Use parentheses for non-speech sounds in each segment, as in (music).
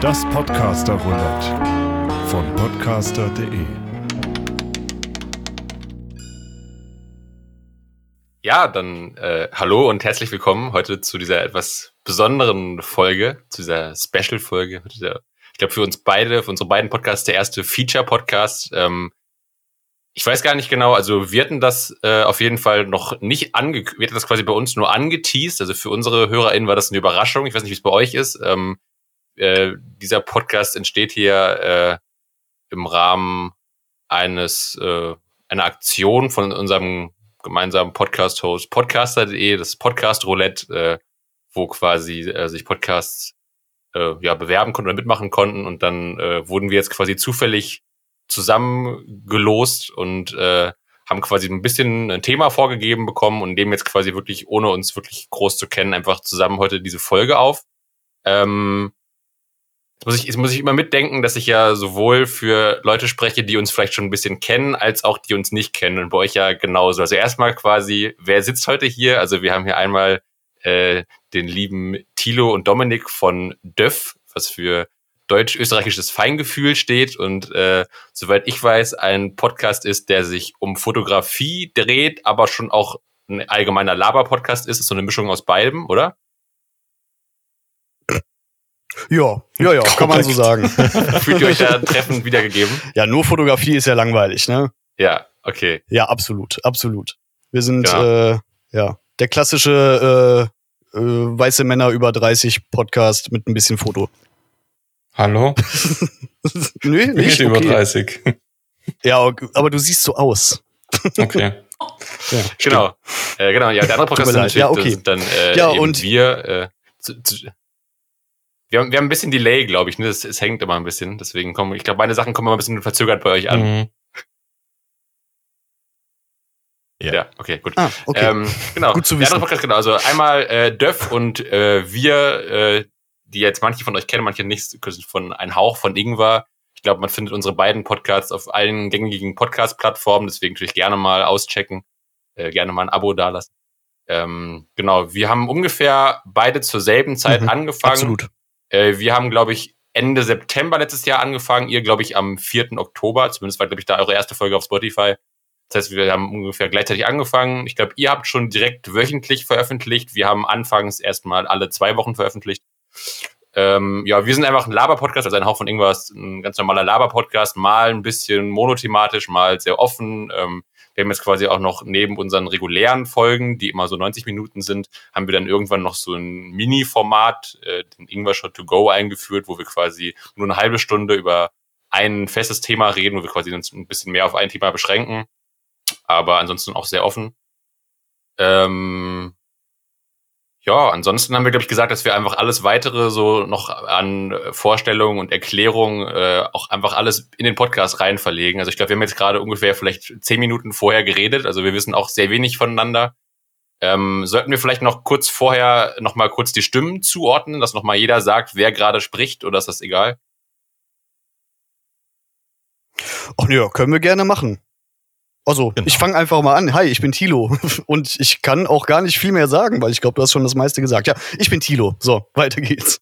Das Podcaster Roulette von podcaster.de. Ja, dann äh, hallo und herzlich willkommen heute zu dieser etwas besonderen Folge, zu dieser Special-Folge. Ich glaube, für uns beide, für unsere beiden Podcasts, der erste Feature-Podcast. Ähm, ich weiß gar nicht genau, also wir hatten das äh, auf jeden Fall noch nicht ange wir hatten das quasi bei uns nur angeteased. Also für unsere HörerInnen war das eine Überraschung. Ich weiß nicht, wie es bei euch ist. Ähm, äh, dieser Podcast entsteht hier äh, im Rahmen eines äh, einer Aktion von unserem gemeinsamen Podcast-Host podcaster.de, das Podcast Roulette, äh, wo quasi äh, sich Podcasts äh, ja bewerben konnten oder mitmachen konnten und dann äh, wurden wir jetzt quasi zufällig zusammengelost und äh, haben quasi ein bisschen ein Thema vorgegeben bekommen und nehmen jetzt quasi wirklich, ohne uns wirklich groß zu kennen, einfach zusammen heute diese Folge auf. Ähm, jetzt, muss ich, jetzt muss ich immer mitdenken, dass ich ja sowohl für Leute spreche, die uns vielleicht schon ein bisschen kennen, als auch die uns nicht kennen. Und bei euch ja genauso. Also erstmal quasi, wer sitzt heute hier? Also wir haben hier einmal äh, den lieben Thilo und Dominik von Döff, was für deutsch-österreichisches Feingefühl steht und äh, soweit ich weiß, ein Podcast ist, der sich um Fotografie dreht, aber schon auch ein allgemeiner Laber-Podcast ist. ist so eine Mischung aus beidem, oder? Ja, ja, ja, kann man so sagen. (laughs) Fühlt ihr euch da (laughs) treffend wiedergegeben? Ja, nur Fotografie ist ja langweilig, ne? Ja, okay. Ja, absolut, absolut. Wir sind ja, äh, ja der klassische äh, äh, weiße Männer über 30 Podcast mit ein bisschen Foto. Hallo? (laughs) Nö, nicht, nicht über 30. Ja, aber du siehst so aus. (laughs) Okay. Ja, genau. Äh, genau, ja, der andere Podcast natürlich ja, okay. dann äh, ja, eben und wir. Äh, zu, zu, wir, haben, wir haben ein bisschen Delay, glaube ich. Ne? Es, es hängt immer ein bisschen. Deswegen kommen, ich glaube, meine Sachen kommen immer ein bisschen verzögert bei euch an. Mhm. Ja. ja, okay, gut. Ah, okay. Ähm, genau. Gut zu Der wissen. andere Podcast, genau. Also einmal äh, Döff und äh, wir, äh, die jetzt manche von euch kennen, manche nicht, von Ein Hauch von Ingwer. Ich glaube, man findet unsere beiden Podcasts auf allen gängigen Podcast-Plattformen, deswegen natürlich gerne mal auschecken, äh, gerne mal ein Abo dalassen. Ähm, genau, wir haben ungefähr beide zur selben Zeit Mhm, angefangen. Absolut. Äh, wir haben, glaube ich, Ende September letztes Jahr angefangen. Ihr, glaube ich, am 4. Oktober. Zumindest war, glaube ich, da eure erste Folge auf Spotify. Das heißt, wir haben ungefähr gleichzeitig angefangen. Ich glaube, ihr habt schon direkt wöchentlich veröffentlicht. Wir haben anfangs erstmal alle zwei Wochen veröffentlicht. Ähm, ja, wir sind einfach ein Laber-Podcast, also ein Hauch von irgendwas, ein ganz normaler Laber-Podcast, mal ein bisschen monothematisch, mal sehr offen. Ähm, wir haben jetzt quasi auch noch neben unseren regulären Folgen, die immer so 90 Minuten sind, haben wir dann irgendwann noch so ein Mini-Format, äh, den Ingwer Shot to Go eingeführt, wo wir quasi nur eine halbe Stunde über ein festes Thema reden, wo wir quasi uns ein bisschen mehr auf ein Thema beschränken, aber ansonsten auch sehr offen. Ähm, ja, ansonsten haben wir, glaube ich, gesagt, dass wir einfach alles weitere so noch an Vorstellungen und Erklärungen äh, auch einfach alles in den Podcast rein verlegen. Also ich glaube, wir haben jetzt gerade ungefähr vielleicht zehn Minuten vorher geredet, also wir wissen auch sehr wenig voneinander. Ähm, sollten wir vielleicht noch kurz vorher noch mal kurz die Stimmen zuordnen, dass noch mal jeder sagt, wer gerade spricht, oder ist das egal? Ach ja, können wir gerne machen. Also, Genau. ich fange einfach mal an. Hi, ich bin Thilo. (laughs) Und ich kann auch gar nicht viel mehr sagen, weil ich glaube, du hast schon das meiste gesagt. Ja, ich bin Thilo. So, weiter geht's.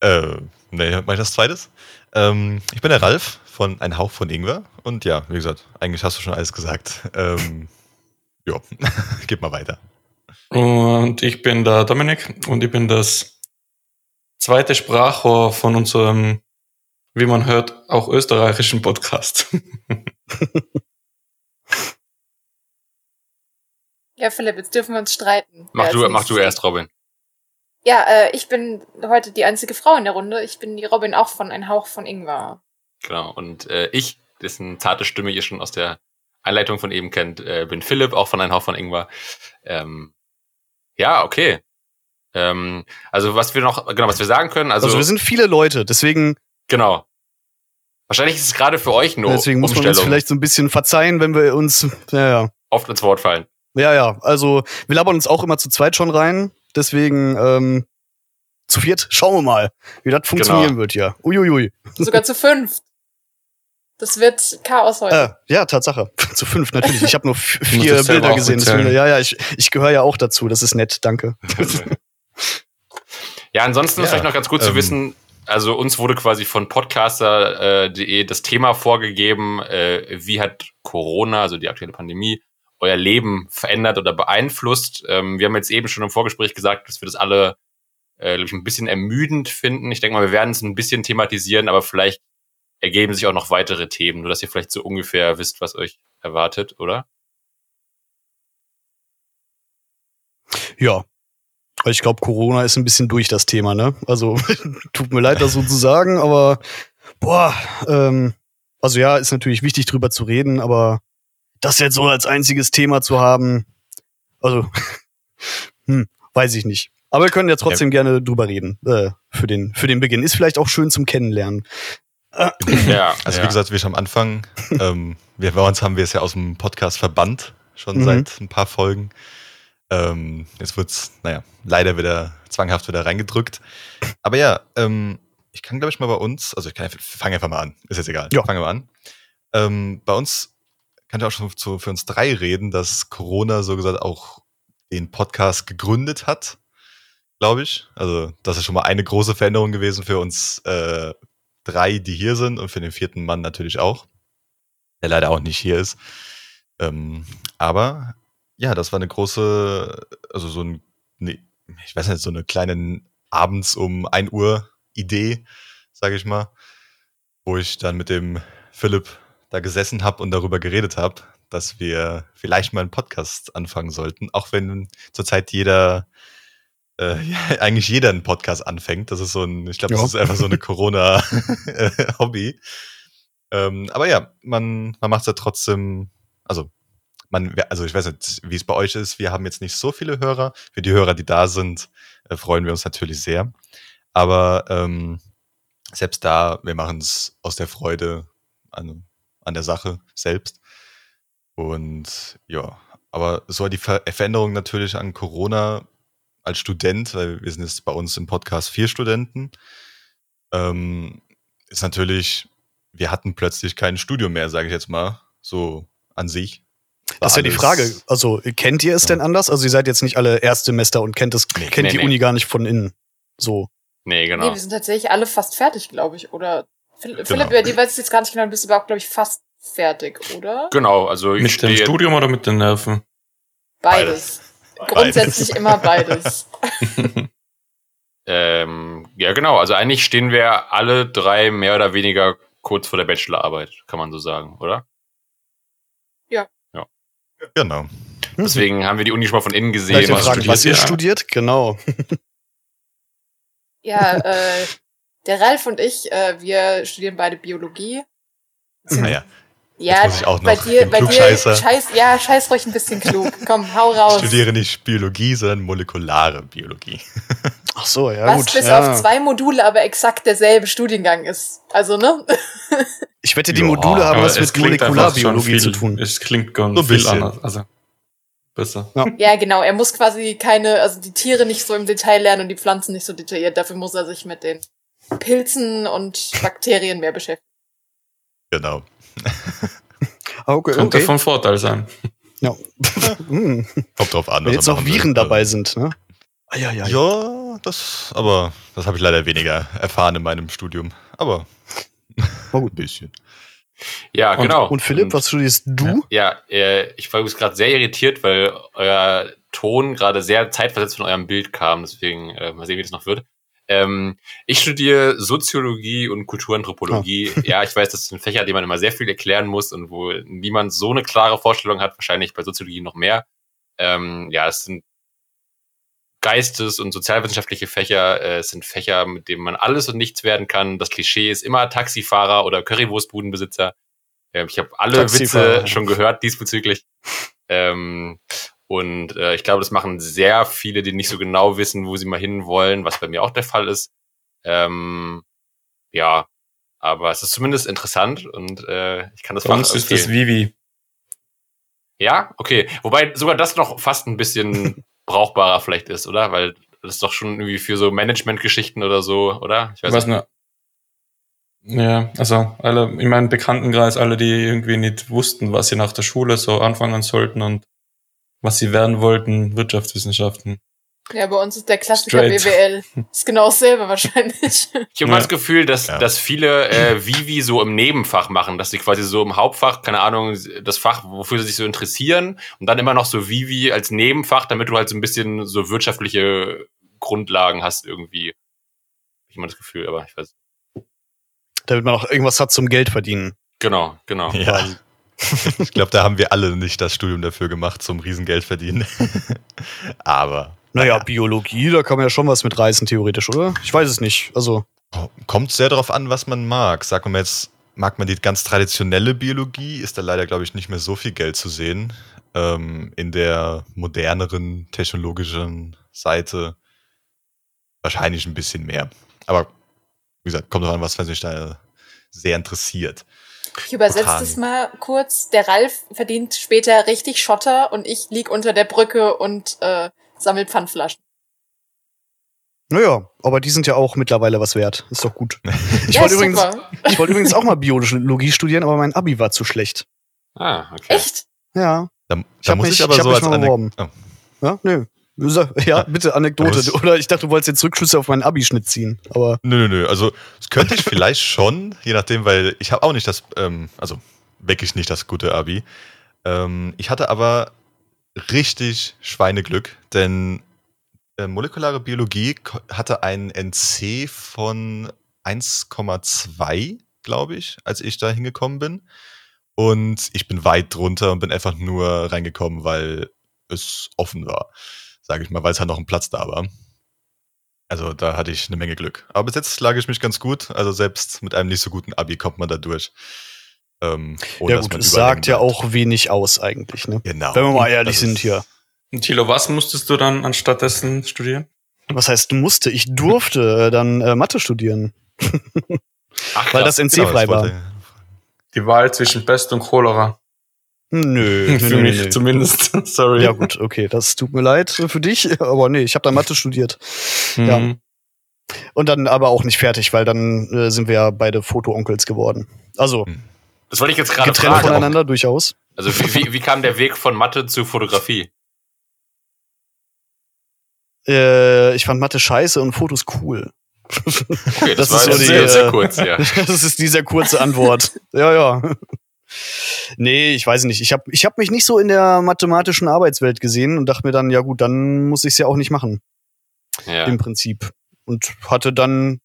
Äh, nee, mach ich das zweites. Ähm, ich bin der Ralf von Ein Hauch von Ingwer. Und ja, wie gesagt, eigentlich hast du schon alles gesagt. Ähm, ja, (laughs) gib mal weiter. Und ich bin der Dominik und ich bin das zweite Sprachrohr von unserem, wie man hört, auch österreichischen Podcast. (laughs) Ja, Philipp, jetzt dürfen wir uns streiten. Mach du, mach du erst, Robin. Ja, äh, ich bin heute die einzige Frau in der Runde. Ich bin die Robin auch von Ein Hauch von Ingwer. Genau. Und äh, ich, dessen zarte Stimme ihr schon aus der Einleitung von eben kennt, äh, bin Philipp, auch von Ein Hauch von Ingwer. Ähm, ja, okay. Ähm, also was wir noch, genau, was wir sagen können, also, Also, wir sind viele Leute, deswegen, genau. Wahrscheinlich ist es gerade für euch nur deswegen muss man uns vielleicht so ein bisschen verzeihen, wenn wir uns. Ja, ja. oft ins Wort fallen. Ja, ja. Also, wir labern uns auch immer zu zweit schon rein. Deswegen, ähm, zu viert, schauen wir mal, wie das funktionieren Genau. wird hier. Uiuiui. Sogar zu fünf. Das wird Chaos heute. Äh, ja, Tatsache. (laughs) Zu fünf natürlich. Ich habe nur (laughs) vier Bilder gesehen. Deswegen, ja, ja, ich, ich gehöre ja auch dazu. Das ist nett, danke. (laughs) Ja, ansonsten ist Ja, vielleicht noch ganz gut zu ähm, wissen, also uns wurde quasi von podcaster.de das Thema vorgegeben, äh, wie hat Corona, also die aktuelle Pandemie, euer Leben verändert oder beeinflusst. Ähm, wir haben jetzt eben schon im Vorgespräch gesagt, dass wir das alle äh, glaub ich, ein bisschen ermüdend finden. Ich denke mal, wir werden es ein bisschen thematisieren, aber vielleicht ergeben sich auch noch weitere Themen, nur dass ihr vielleicht so ungefähr wisst, was euch erwartet, oder? Ja. Ich glaube, Corona ist ein bisschen durch das Thema, ne? Also, (laughs) tut mir leid, das so zu sagen, aber boah, ähm, also ja, ist natürlich wichtig drüber zu reden, aber das jetzt so als einziges Thema zu haben, also, (laughs) hm, weiß ich nicht. Aber wir können ja trotzdem gerne drüber reden, äh, für den, für den Beginn. Ist vielleicht auch schön zum Kennenlernen. Ja, Also ja. wie gesagt, wie schon am Anfang, ähm, wir bei uns haben wir es ja aus dem Podcast verbannt, schon Mhm. seit ein paar Folgen. Ähm, jetzt wird's, naja, leider wieder zwanghaft wieder reingedrückt. Aber ja, ähm, ich kann, glaube ich, mal bei uns, also ich kann einfach, fang einfach mal an, ist jetzt egal, Ja. fangen wir mal an. Ähm, bei uns kann ich auch schon zu, für uns drei reden, dass Corona so gesagt auch den Podcast gegründet hat, glaube ich. Also das ist schon mal eine große Veränderung gewesen für uns äh, drei, die hier sind und für den vierten Mann natürlich auch, der leider auch nicht hier ist. Ähm, aber ja, das war eine große, also so ein, nee, ich weiß nicht, so eine kleine abends um 1 Uhr Idee, sage ich mal, wo ich dann mit dem Philipp da gesessen habe und darüber geredet habe, dass wir vielleicht mal einen Podcast anfangen sollten, auch wenn zurzeit jeder äh, (laughs) eigentlich jeder einen Podcast anfängt. Das ist so ein, ich glaube, das Ja. ist einfach so eine (laughs) Corona-Hobby. ähm, aber ja, man, man macht es ja trotzdem, also man, also ich weiß nicht, wie es bei euch ist. Wir haben jetzt nicht so viele Hörer. Für die Hörer, die da sind, äh, freuen wir uns natürlich sehr. Aber ähm, selbst da, wir machen es aus der Freude an, an der Sache selbst. Und ja, aber so die Ver Veränderung natürlich an Corona als Student, weil wir sind jetzt bei uns im Podcast vier Studenten, ähm, ist natürlich, wir hatten plötzlich kein Studium mehr, sage ich jetzt mal, so an sich. Das ist ja die Frage. Also, kennt ihr es Ja. denn anders? Also, ihr seid jetzt nicht alle Erstsemester und kennt, das, Nee, kennt nee, die nee. Uni gar nicht von innen. So. Nee, Nee, genau. wir sind tatsächlich alle fast fertig, glaube ich. Oder Genau. Philipp, bei dir weiß ich jetzt gar nicht genau, du bist aber auch, glaube ich, fast fertig, oder? Genau, also ich Mit dem Studium oder mit den Nerven? Beides. Grundsätzlich immer beides. (laughs) (laughs) ähm, ja genau, also eigentlich stehen wir alle drei mehr oder weniger kurz vor der Bachelorarbeit, kann man so sagen, oder? Genau. Deswegen haben wir die Uni schon mal von innen gesehen. Vielleicht was fragen, was ihr studiert ihr? studiert? Genau. Ja, äh, der Ralf und ich, äh, wir studieren beide Biologie. Naja, ja, muss ich auch bei noch dir, den bei dir, Klugscheißer. scheiß, ja, scheiß ruhig ein bisschen klug. Komm, hau ich raus. studiere nicht Biologie, sondern molekulare Biologie. (laughs) Ach so, ja, Was gut. bis ja. auf zwei Module aber exakt derselbe Studiengang ist. Also, ne? (laughs) Ich wette, die Ja, Module haben Aber was mit Molekularbiologie viel, zu tun. Es klingt ganz So viel bisschen. anders. Also, besser. Ja, genau. Er muss quasi keine, also die Tiere nicht so im Detail lernen und die Pflanzen nicht so detailliert. Dafür muss er sich mit den Pilzen und Bakterien mehr beschäftigen. Genau. (laughs) Okay, Könnte okay. von Vorteil sein. Ja. (laughs) Kommt drauf an. Wenn jetzt noch. Viren dabei sind, ne? Ah, ja, ja, ja. Ja, das, aber das habe ich leider weniger erfahren in meinem Studium. Aber (laughs) Oh, gut. ein bisschen. Ja, Und- genau. Und Philipp, was studierst du? Ja, äh, ich war übrigens gerade sehr irritiert, weil euer Ton gerade sehr zeitversetzt von eurem Bild kam. Deswegen äh, mal sehen, wie das noch wird. Ähm, ich studiere Soziologie und Kulturanthropologie. Ja, ich weiß, das sind Fächer, die man immer sehr viel erklären muss und wo niemand so eine klare Vorstellung hat. Wahrscheinlich bei Soziologie noch mehr. Ähm, ja, es sind Geistes- und sozialwissenschaftliche Fächer. Äh, sind Fächer, mit denen man alles und nichts werden kann. Das Klischee ist immer Taxifahrer oder Currywurstbudenbesitzer. Ähm, ich habe alle Taxifahrer. Witze schon gehört diesbezüglich. Ähm, und äh, ich glaube, das machen sehr viele, die nicht so genau wissen, wo sie mal hin wollen, was bei mir auch der Fall ist. Ähm, ja, aber es ist zumindest interessant und äh, ich kann das Bei uns ist das. Vivi. Ja, okay. Wobei sogar das noch fast ein bisschen (laughs) brauchbarer vielleicht ist, oder? Weil das ist doch schon irgendwie für so Management-Geschichten oder so, oder? Ich Ich weiß nur. Ja, also alle in meinem Bekanntenkreis, alle, die irgendwie nicht wussten, was sie nach der Schule so anfangen sollten und was sie werden wollten, Wirtschaftswissenschaften. Ja, bei uns ist der Klassiker Straight. BWL. (laughs) Ist genau dasselbe wahrscheinlich. Ich habe Ja. mal das Gefühl, dass, Ja. dass viele äh, Vivi so im Nebenfach machen, dass sie quasi so im Hauptfach, keine Ahnung, das Fach, wofür sie sich so interessieren und dann immer noch so Vivi als Nebenfach, damit du halt so ein bisschen so wirtschaftliche Grundlagen hast irgendwie. Hab Ich immer das Gefühl, aber ich weiß. Damit man auch irgendwas hat zum Geld verdienen. Genau, genau. Ja. Ich glaube, da haben wir alle nicht das Studium dafür gemacht, zum Riesengeld verdienen. (laughs) Aber Naja, Biologie, da kann man ja schon was mit reißen, theoretisch, oder? Ich weiß es nicht. Also, kommt sehr darauf an, was man mag. Sagen wir jetzt, mag man die ganz traditionelle Biologie, ist da leider, glaube ich, nicht mehr so viel Geld zu sehen. Ähm, in der moderneren technologischen Seite wahrscheinlich ein bisschen mehr. Aber wie gesagt, kommt drauf an, was sich da sehr interessiert. Ich übersetze das mal kurz. Der Ralf verdient später richtig Schotter und ich lieg unter der Brücke und äh, sammel Pfandflaschen. naja, aber die sind ja auch mittlerweile was wert. Ist doch gut. Ich ja, wollte übrigens, ich wollte übrigens auch mal Biologie studieren, aber mein Abi war zu schlecht. Ah, okay. Echt? Ja. Da, Ich da muss mich- ich aber ich hab so mich als beworben. oh. Ja, nö. Ja, bitte Anekdote. Oder ich dachte, du wolltest jetzt Rückschlüsse auf meinen Abischnitt ziehen. Aber Nö, nö, nö. Also, das könnte ich vielleicht schon, je nachdem, weil ich habe auch nicht das, ähm, also wirklich nicht das gute Abi. Ähm, ich hatte aber richtig Schweineglück, denn äh, molekulare Biologie hatte einen NC von 1,2, glaube ich, als ich da hingekommen bin. Und ich bin weit drunter und bin einfach nur reingekommen, weil es offen war, sage ich mal, weil es halt noch ein Platz da war. Also da hatte ich eine Menge Glück. Aber bis jetzt lag ich mich ganz gut. Also selbst mit einem nicht so guten Abi kommt man da durch. Ähm, ja gut, es sagt ja auch wenig aus eigentlich, ne? Genau. Wenn wir mal ehrlich Das sind hier. Und Thilo, was musstest du dann anstattdessen studieren? Was heißt, musste? Ich durfte äh, dann äh, Mathe studieren, (laughs) Ach, weil das NC Genau, frei war. Die Wahl zwischen Pest und Cholera. (laughs) Nö, Für nö, nö, mich nö. zumindest. (laughs) Sorry. Ja gut, okay, das tut mir leid für dich, aber nee, ich habe dann Mathe studiert. ja. Mhm. Und dann aber auch nicht fertig, weil dann äh, sind wir ja beide Fotoonkels geworden. Also Hm. Das wollte ich jetzt gerade getrennt fragen. voneinander durchaus. Also wie, wie, wie kam der Weg von Mathe zu Fotografie? (laughs) Äh, ich fand Mathe scheiße und Fotos cool. Okay, Das das, war ist so die, sehr, sehr äh, kurz, ja. (laughs) Das ist die sehr kurze Antwort. ja, ja. Nee, ich weiß nicht. Ich habe ich hab mich nicht so in der mathematischen Arbeitswelt gesehen und dachte mir dann, ja gut, dann muss ich es ja auch nicht machen, ja. im Prinzip. Und hatte dann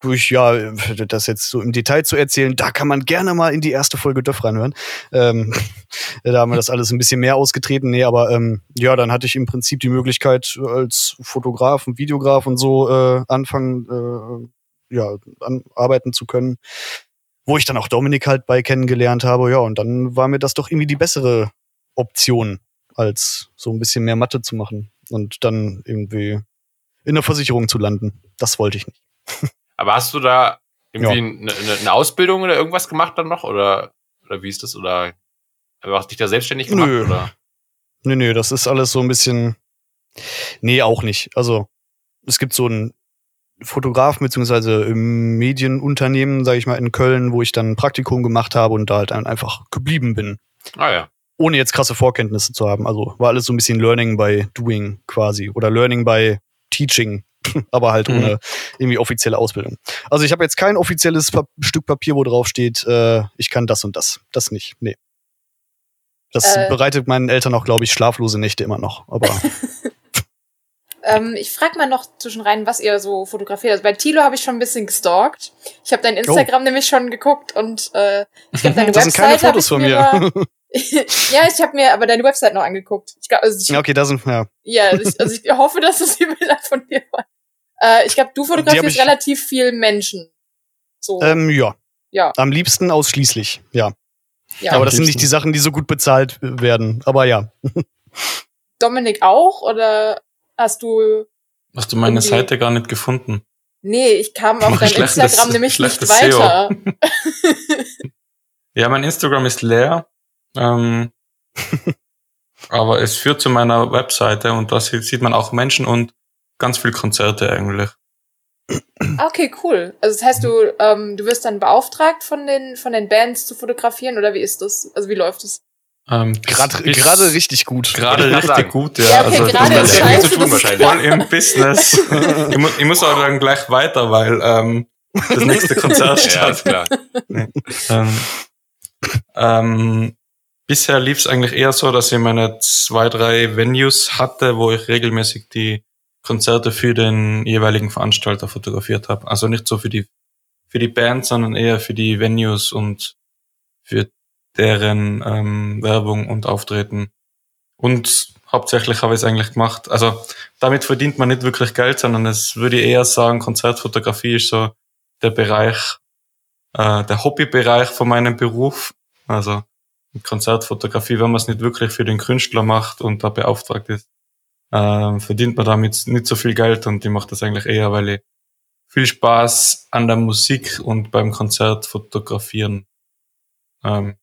durch, ja, das jetzt so im Detail zu erzählen, da kann man gerne mal in die erste Folge Döff reinhören. Ähm, (laughs) da haben wir das alles ein bisschen mehr ausgetreten. Nee, aber ähm, ja, dann hatte ich im Prinzip die Möglichkeit, als Fotograf und Videograf und so äh, anfangen, äh, ja, an, arbeiten zu können. Wo ich dann auch Dominik halt bei kennengelernt habe, ja, und dann war mir das doch irgendwie die bessere Option, als so ein bisschen mehr Mathe zu machen und dann irgendwie in der Versicherung zu landen. Das wollte ich nicht. (laughs) Aber hast du da irgendwie eine, eine, eine Ausbildung oder irgendwas gemacht dann noch? Oder, oder wie ist das? Oder hast dich da selbstständig gemacht? Nö. Oder? Nee, nee, das ist alles so ein bisschen. Nee, auch nicht. Also, es gibt so einen Fotograf beziehungsweise im Medienunternehmen, sage ich mal, in Köln, wo ich dann ein Praktikum gemacht habe und da halt dann einfach geblieben bin. Ah ja. Ohne jetzt krasse Vorkenntnisse zu haben. Also war alles so ein bisschen Learning by Doing quasi. Oder Learning by Teaching. (laughs) Aber halt Mhm. ohne irgendwie offizielle Ausbildung. Also ich habe jetzt kein offizielles Pa- Stück Papier, wo drauf steht, äh, ich kann das und das. Das nicht. Nee. Das Äh. bereitet meinen Eltern auch, glaube ich, schlaflose Nächte immer noch. Aber (laughs) Ähm, ich frag mal noch zwischen rein, was ihr so fotografiert. Also bei Tilo habe ich schon ein bisschen gestalkt. Ich habe dein Instagram nämlich schon geguckt und äh, ich glaube, deine Oh. (laughs) das sind keine Website Fotos von mir. mir. Ja, ich habe mir aber deine Website noch angeguckt. Ich glaub, also ich, ja, okay, da sind ja. ja, ich, also ich hoffe, dass es die Bilder von dir waren. Äh, ich glaube, du fotografierst ich- relativ viel Menschen. So, Ähm, ja. Ja. Am liebsten ausschließlich, ja. ja. Aber das sind nicht die Sachen, die so gut bezahlt werden. Aber ja. (laughs) Dominik auch oder hast du? Hast du meine Irgendwie- Seite gar nicht gefunden? Nee, ich kam auf dein Instagram nämlich nicht weiter. (laughs) Ja, mein Instagram ist leer. Ähm, (laughs) aber es führt zu meiner Webseite und da sieht man auch Menschen und ganz viel Konzerte eigentlich. Ah, Okay, cool. Also das heißt, du, ähm, du wirst dann beauftragt von den, von den Bands zu fotografieren oder wie ist das? Also wie läuft es? Ähm, Gerade gerade richtig gut. Gerade richtig sagen. gut, ja. Ja, okay, also ich gerade bin ist scheiße. zu tun das wahrscheinlich. voll im Business. (laughs) ich, mu ich muss aber dann gleich weiter, weil ähm, das nächste (laughs) Konzert Ja, startet. klar. Ähm, ähm, bisher lief es eigentlich eher so, dass ich meine zwei, drei Venues hatte, wo ich regelmäßig die Konzerte für den jeweiligen Veranstalter fotografiert habe. Also nicht so für die für die Band, sondern eher für die Venues und für deren ähm, Werbung und Auftreten. Und hauptsächlich habe ich es eigentlich gemacht. Also damit verdient man nicht wirklich Geld, sondern es würde ich eher sagen, Konzertfotografie ist so der Bereich, äh, der Hobbybereich von meinem Beruf. Also Konzertfotografie, wenn man es nicht wirklich für den Künstler macht und da beauftragt ist, ähm, verdient man damit nicht so viel Geld und ich mache das eigentlich eher, weil ich viel Spaß an der Musik und beim Konzert fotografieren ähm,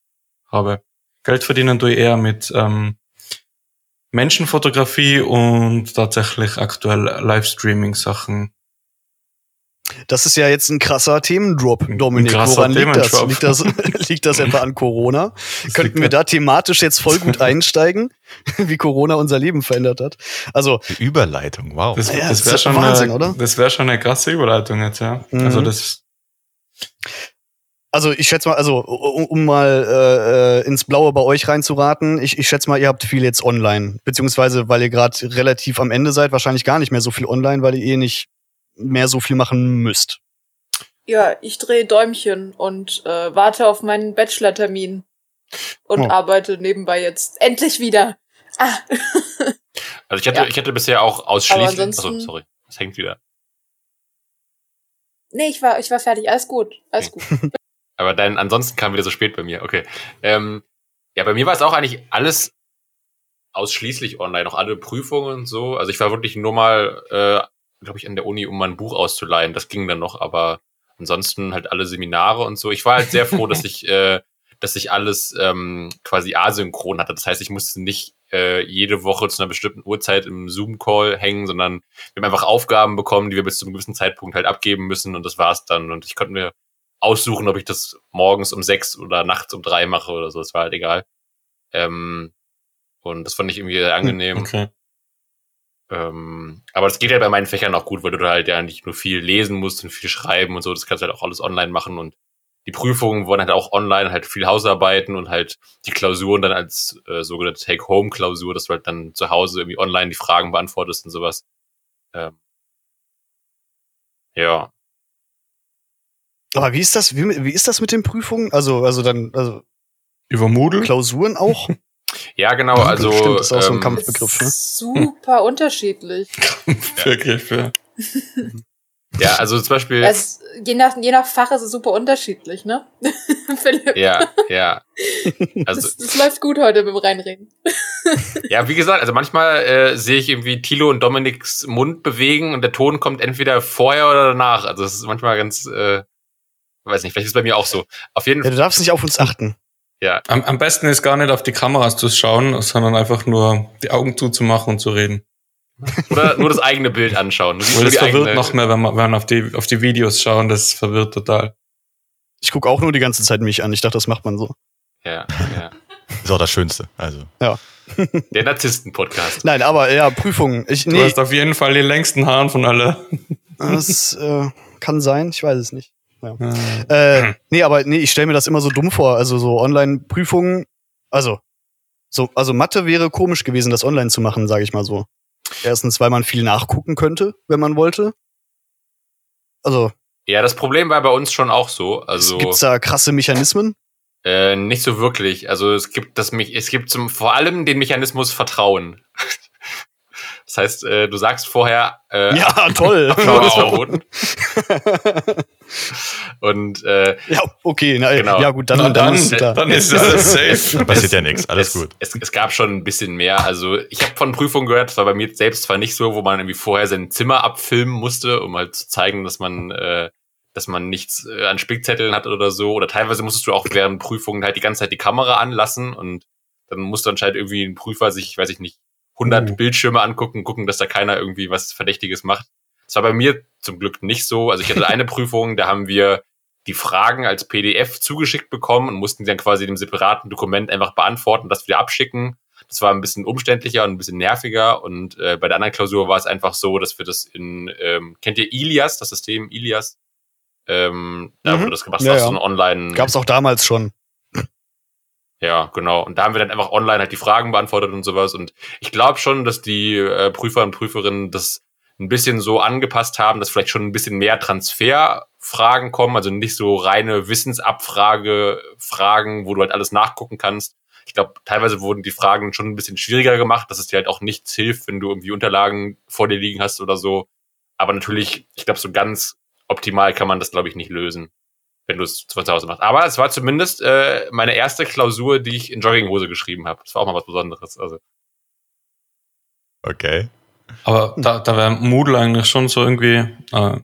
habe. Geld verdienen tue ich eher mit ähm, Menschenfotografie und tatsächlich aktuell Livestreaming-Sachen. Das ist ja jetzt ein krasser Themendrop, Dominik. krasser Woran liegt das? Liegt das, (laughs) liegt das etwa an Corona? Das Könnten wir da thematisch jetzt voll gut (laughs) einsteigen, (laughs) wie Corona unser Leben verändert hat? Also, Die Überleitung, wow. Das, Ja, das wäre schon, Wahnsinn, eine, oder? Das wäre schon eine krasse Überleitung jetzt, ja. Mhm. Also das also ich schätze mal, also um, um mal äh, äh, ins Blaue bei euch reinzuraten, ich, ich schätze mal, ihr habt viel jetzt online, beziehungsweise weil ihr gerade relativ am Ende seid, wahrscheinlich gar nicht mehr so viel online, weil ihr eh nicht mehr so viel machen müsst. Ja, ich drehe Däumchen und äh, warte auf meinen Bachelor-Termin und Oh. arbeite nebenbei jetzt endlich wieder. Ah, (laughs) Also ich hatte, Ja. ich hatte bisher auch ausschließlich. Achso, sorry. Das hängt wieder. nee, ich war, ich war fertig. Alles gut, alles gut. (laughs) (laughs) Aber dann ansonsten kam wieder so spät bei mir. Okay. Ähm, ja, bei mir war es auch eigentlich alles ausschließlich online, auch alle Prüfungen und so. Also ich war wirklich nur mal, äh, glaube ich, an der Uni, um mal ein Buch auszuleihen. Das ging dann noch, aber ansonsten halt alle Seminare und so. Ich war halt sehr froh, dass (laughs) ich, äh, dass ich alles ähm, quasi asynchron hatte. Das heißt, ich musste nicht äh, jede Woche zu einer bestimmten Uhrzeit im Zoom-Call hängen, sondern wir haben einfach Aufgaben bekommen, die wir bis zu einem gewissen Zeitpunkt halt abgeben müssen und das war's dann. Und ich konnte mir aussuchen, ob ich das morgens um sechs oder nachts um drei mache oder so. Das war halt egal. Ähm, und das fand ich irgendwie sehr angenehm. okay. Ähm, aber das geht ja bei meinen Fächern auch gut, weil du da halt ja nicht nur viel lesen musst und viel schreiben und so. Das kannst du halt auch alles online machen und die Prüfungen wurden halt auch online, halt viel Hausarbeiten und halt die Klausuren dann als äh, sogenannte Take-Home-Klausur, dass du halt dann zu Hause irgendwie online die Fragen beantwortest und sowas. Ähm, ja. Aber wie ist das, wie, wie ist das mit den Prüfungen? Also, also dann, also Über Moodle? Klausuren auch? (laughs) Ja, genau, also stimmt, das ist auch so ein ähm, Kampfbegriff, ne? Ist super unterschiedlich. (laughs) Wirklich, ja. (laughs) ja, also zum Beispiel, Es, je, nach, je nach Fach ist es super unterschiedlich, ne? (laughs) Philipp, ja, ja. Also das, das läuft gut heute beim Reinreden. Ja, wie gesagt, also manchmal äh, sehe ich irgendwie Tilo und Dominiks Mund bewegen und der Ton kommt entweder vorher oder danach. Also es ist manchmal ganz, äh, weiß nicht, vielleicht ist es bei mir auch so. Auf jeden Ja, Fall, du darfst nicht auf uns achten. Ja. Am, am besten ist gar nicht auf die Kameras zu schauen, sondern einfach nur die Augen zuzumachen und zu reden. Oder nur das eigene Bild anschauen. Du das die verwirrt eigene- noch mehr, wenn man, wenn man auf, die, auf die Videos schauen, das verwirrt total. Ich gucke auch nur die ganze Zeit mich an. Ich dachte, das macht man so. Ja, ja. Ist auch das Schönste. Also. Der Narzissten-Podcast. Nein, aber ja, Prüfungen. Ich, Du nee, hast auf jeden Fall die längsten Haaren von alle. das äh, kann sein. Ich weiß es nicht. Äh, Äh, nee, aber nee, ich stelle mir das immer so dumm vor. Also so Online-Prüfungen, also so, also Mathe wäre komisch gewesen, das online zu machen, sage ich mal so. Erstens, weil man viel nachgucken könnte, wenn man wollte. Also, Ja, das Problem war bei uns schon auch so. Also gibt's da krasse Mechanismen? äh, nicht so wirklich. Also es gibt das mich, es gibt zum vor allem den Mechanismus Vertrauen. (laughs) Das heißt, äh, du sagst vorher, äh, Ja, toll. (laughs) Verboten. (laughs) Und äh, ja, okay, na, Genau. ja gut, dann, dann, dann, ist klar. dann ist (laughs) alles safe. (laughs) Passiert ja nichts, alles es, gut. Es, es gab schon ein bisschen mehr. Also ich habe von Prüfungen gehört, das war bei mir selbst zwar nicht so, wo man irgendwie vorher sein Zimmer abfilmen musste, um halt zu zeigen, dass man, äh, dass man nichts äh, an Spickzetteln hat oder so. Oder teilweise musstest du auch während Prüfungen halt die ganze Zeit die Kamera anlassen und dann musste anscheinend irgendwie ein Prüfer sich, weiß ich nicht, 100 Uh. Bildschirme angucken, gucken, dass da keiner irgendwie was Verdächtiges macht. Das war bei mir zum Glück nicht so. Also ich hatte (laughs) eine Prüfung, da haben wir die Fragen als PDF zugeschickt bekommen und mussten dann quasi einem separaten Dokument einfach beantworten, das wieder abschicken. Das war ein bisschen umständlicher und ein bisschen nerviger. Und äh, bei der anderen Klausur war es einfach so, dass wir das in, ähm, kennt ihr Ilias, das System Ilias? Ähm, da Mhm. wurde das gemacht, Ja, ja. so ein Online. Gab's auch damals schon. Ja, genau. Und da haben wir dann einfach online halt die Fragen beantwortet und sowas. Und ich glaube schon, dass die äh, Prüfer und Prüferinnen das ein bisschen so angepasst haben, dass vielleicht schon ein bisschen mehr Transferfragen kommen, also nicht so reine Wissensabfrage, wo du halt alles nachgucken kannst. Ich glaube, teilweise wurden die Fragen schon ein bisschen schwieriger gemacht, dass es dir halt auch nichts hilft, wenn du irgendwie Unterlagen vor dir liegen hast oder so. Aber natürlich, ich glaube, so ganz optimal kann man das, glaube ich, nicht lösen wenn du es zu Hause machst. Aber es war zumindest äh, meine erste Klausur, die ich in Jogginghose geschrieben habe. Das war auch mal was Besonderes. Also Okay. Aber da, da wäre Moodle eigentlich schon so irgendwie, äh,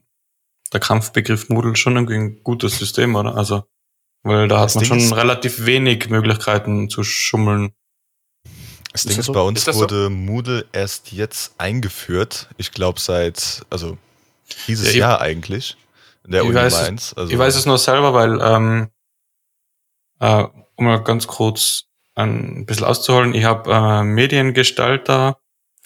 der Kampfbegriff Moodle schon irgendwie ein gutes System, oder? Also, weil da Das hat man Ding schon relativ wenig Möglichkeiten zu schummeln. Das Ist Ding das ist, so? bei uns Ist das so? wurde Moodle erst jetzt eingeführt. Ich glaube seit, also dieses Ja, ich- Jahr eigentlich. In der ich Uni weiß es- Mainz. Also, Ich weiß es nur selber, weil, ähm, äh, um mal ganz kurz ein bisschen auszuholen, ich habe äh, Mediengestalter,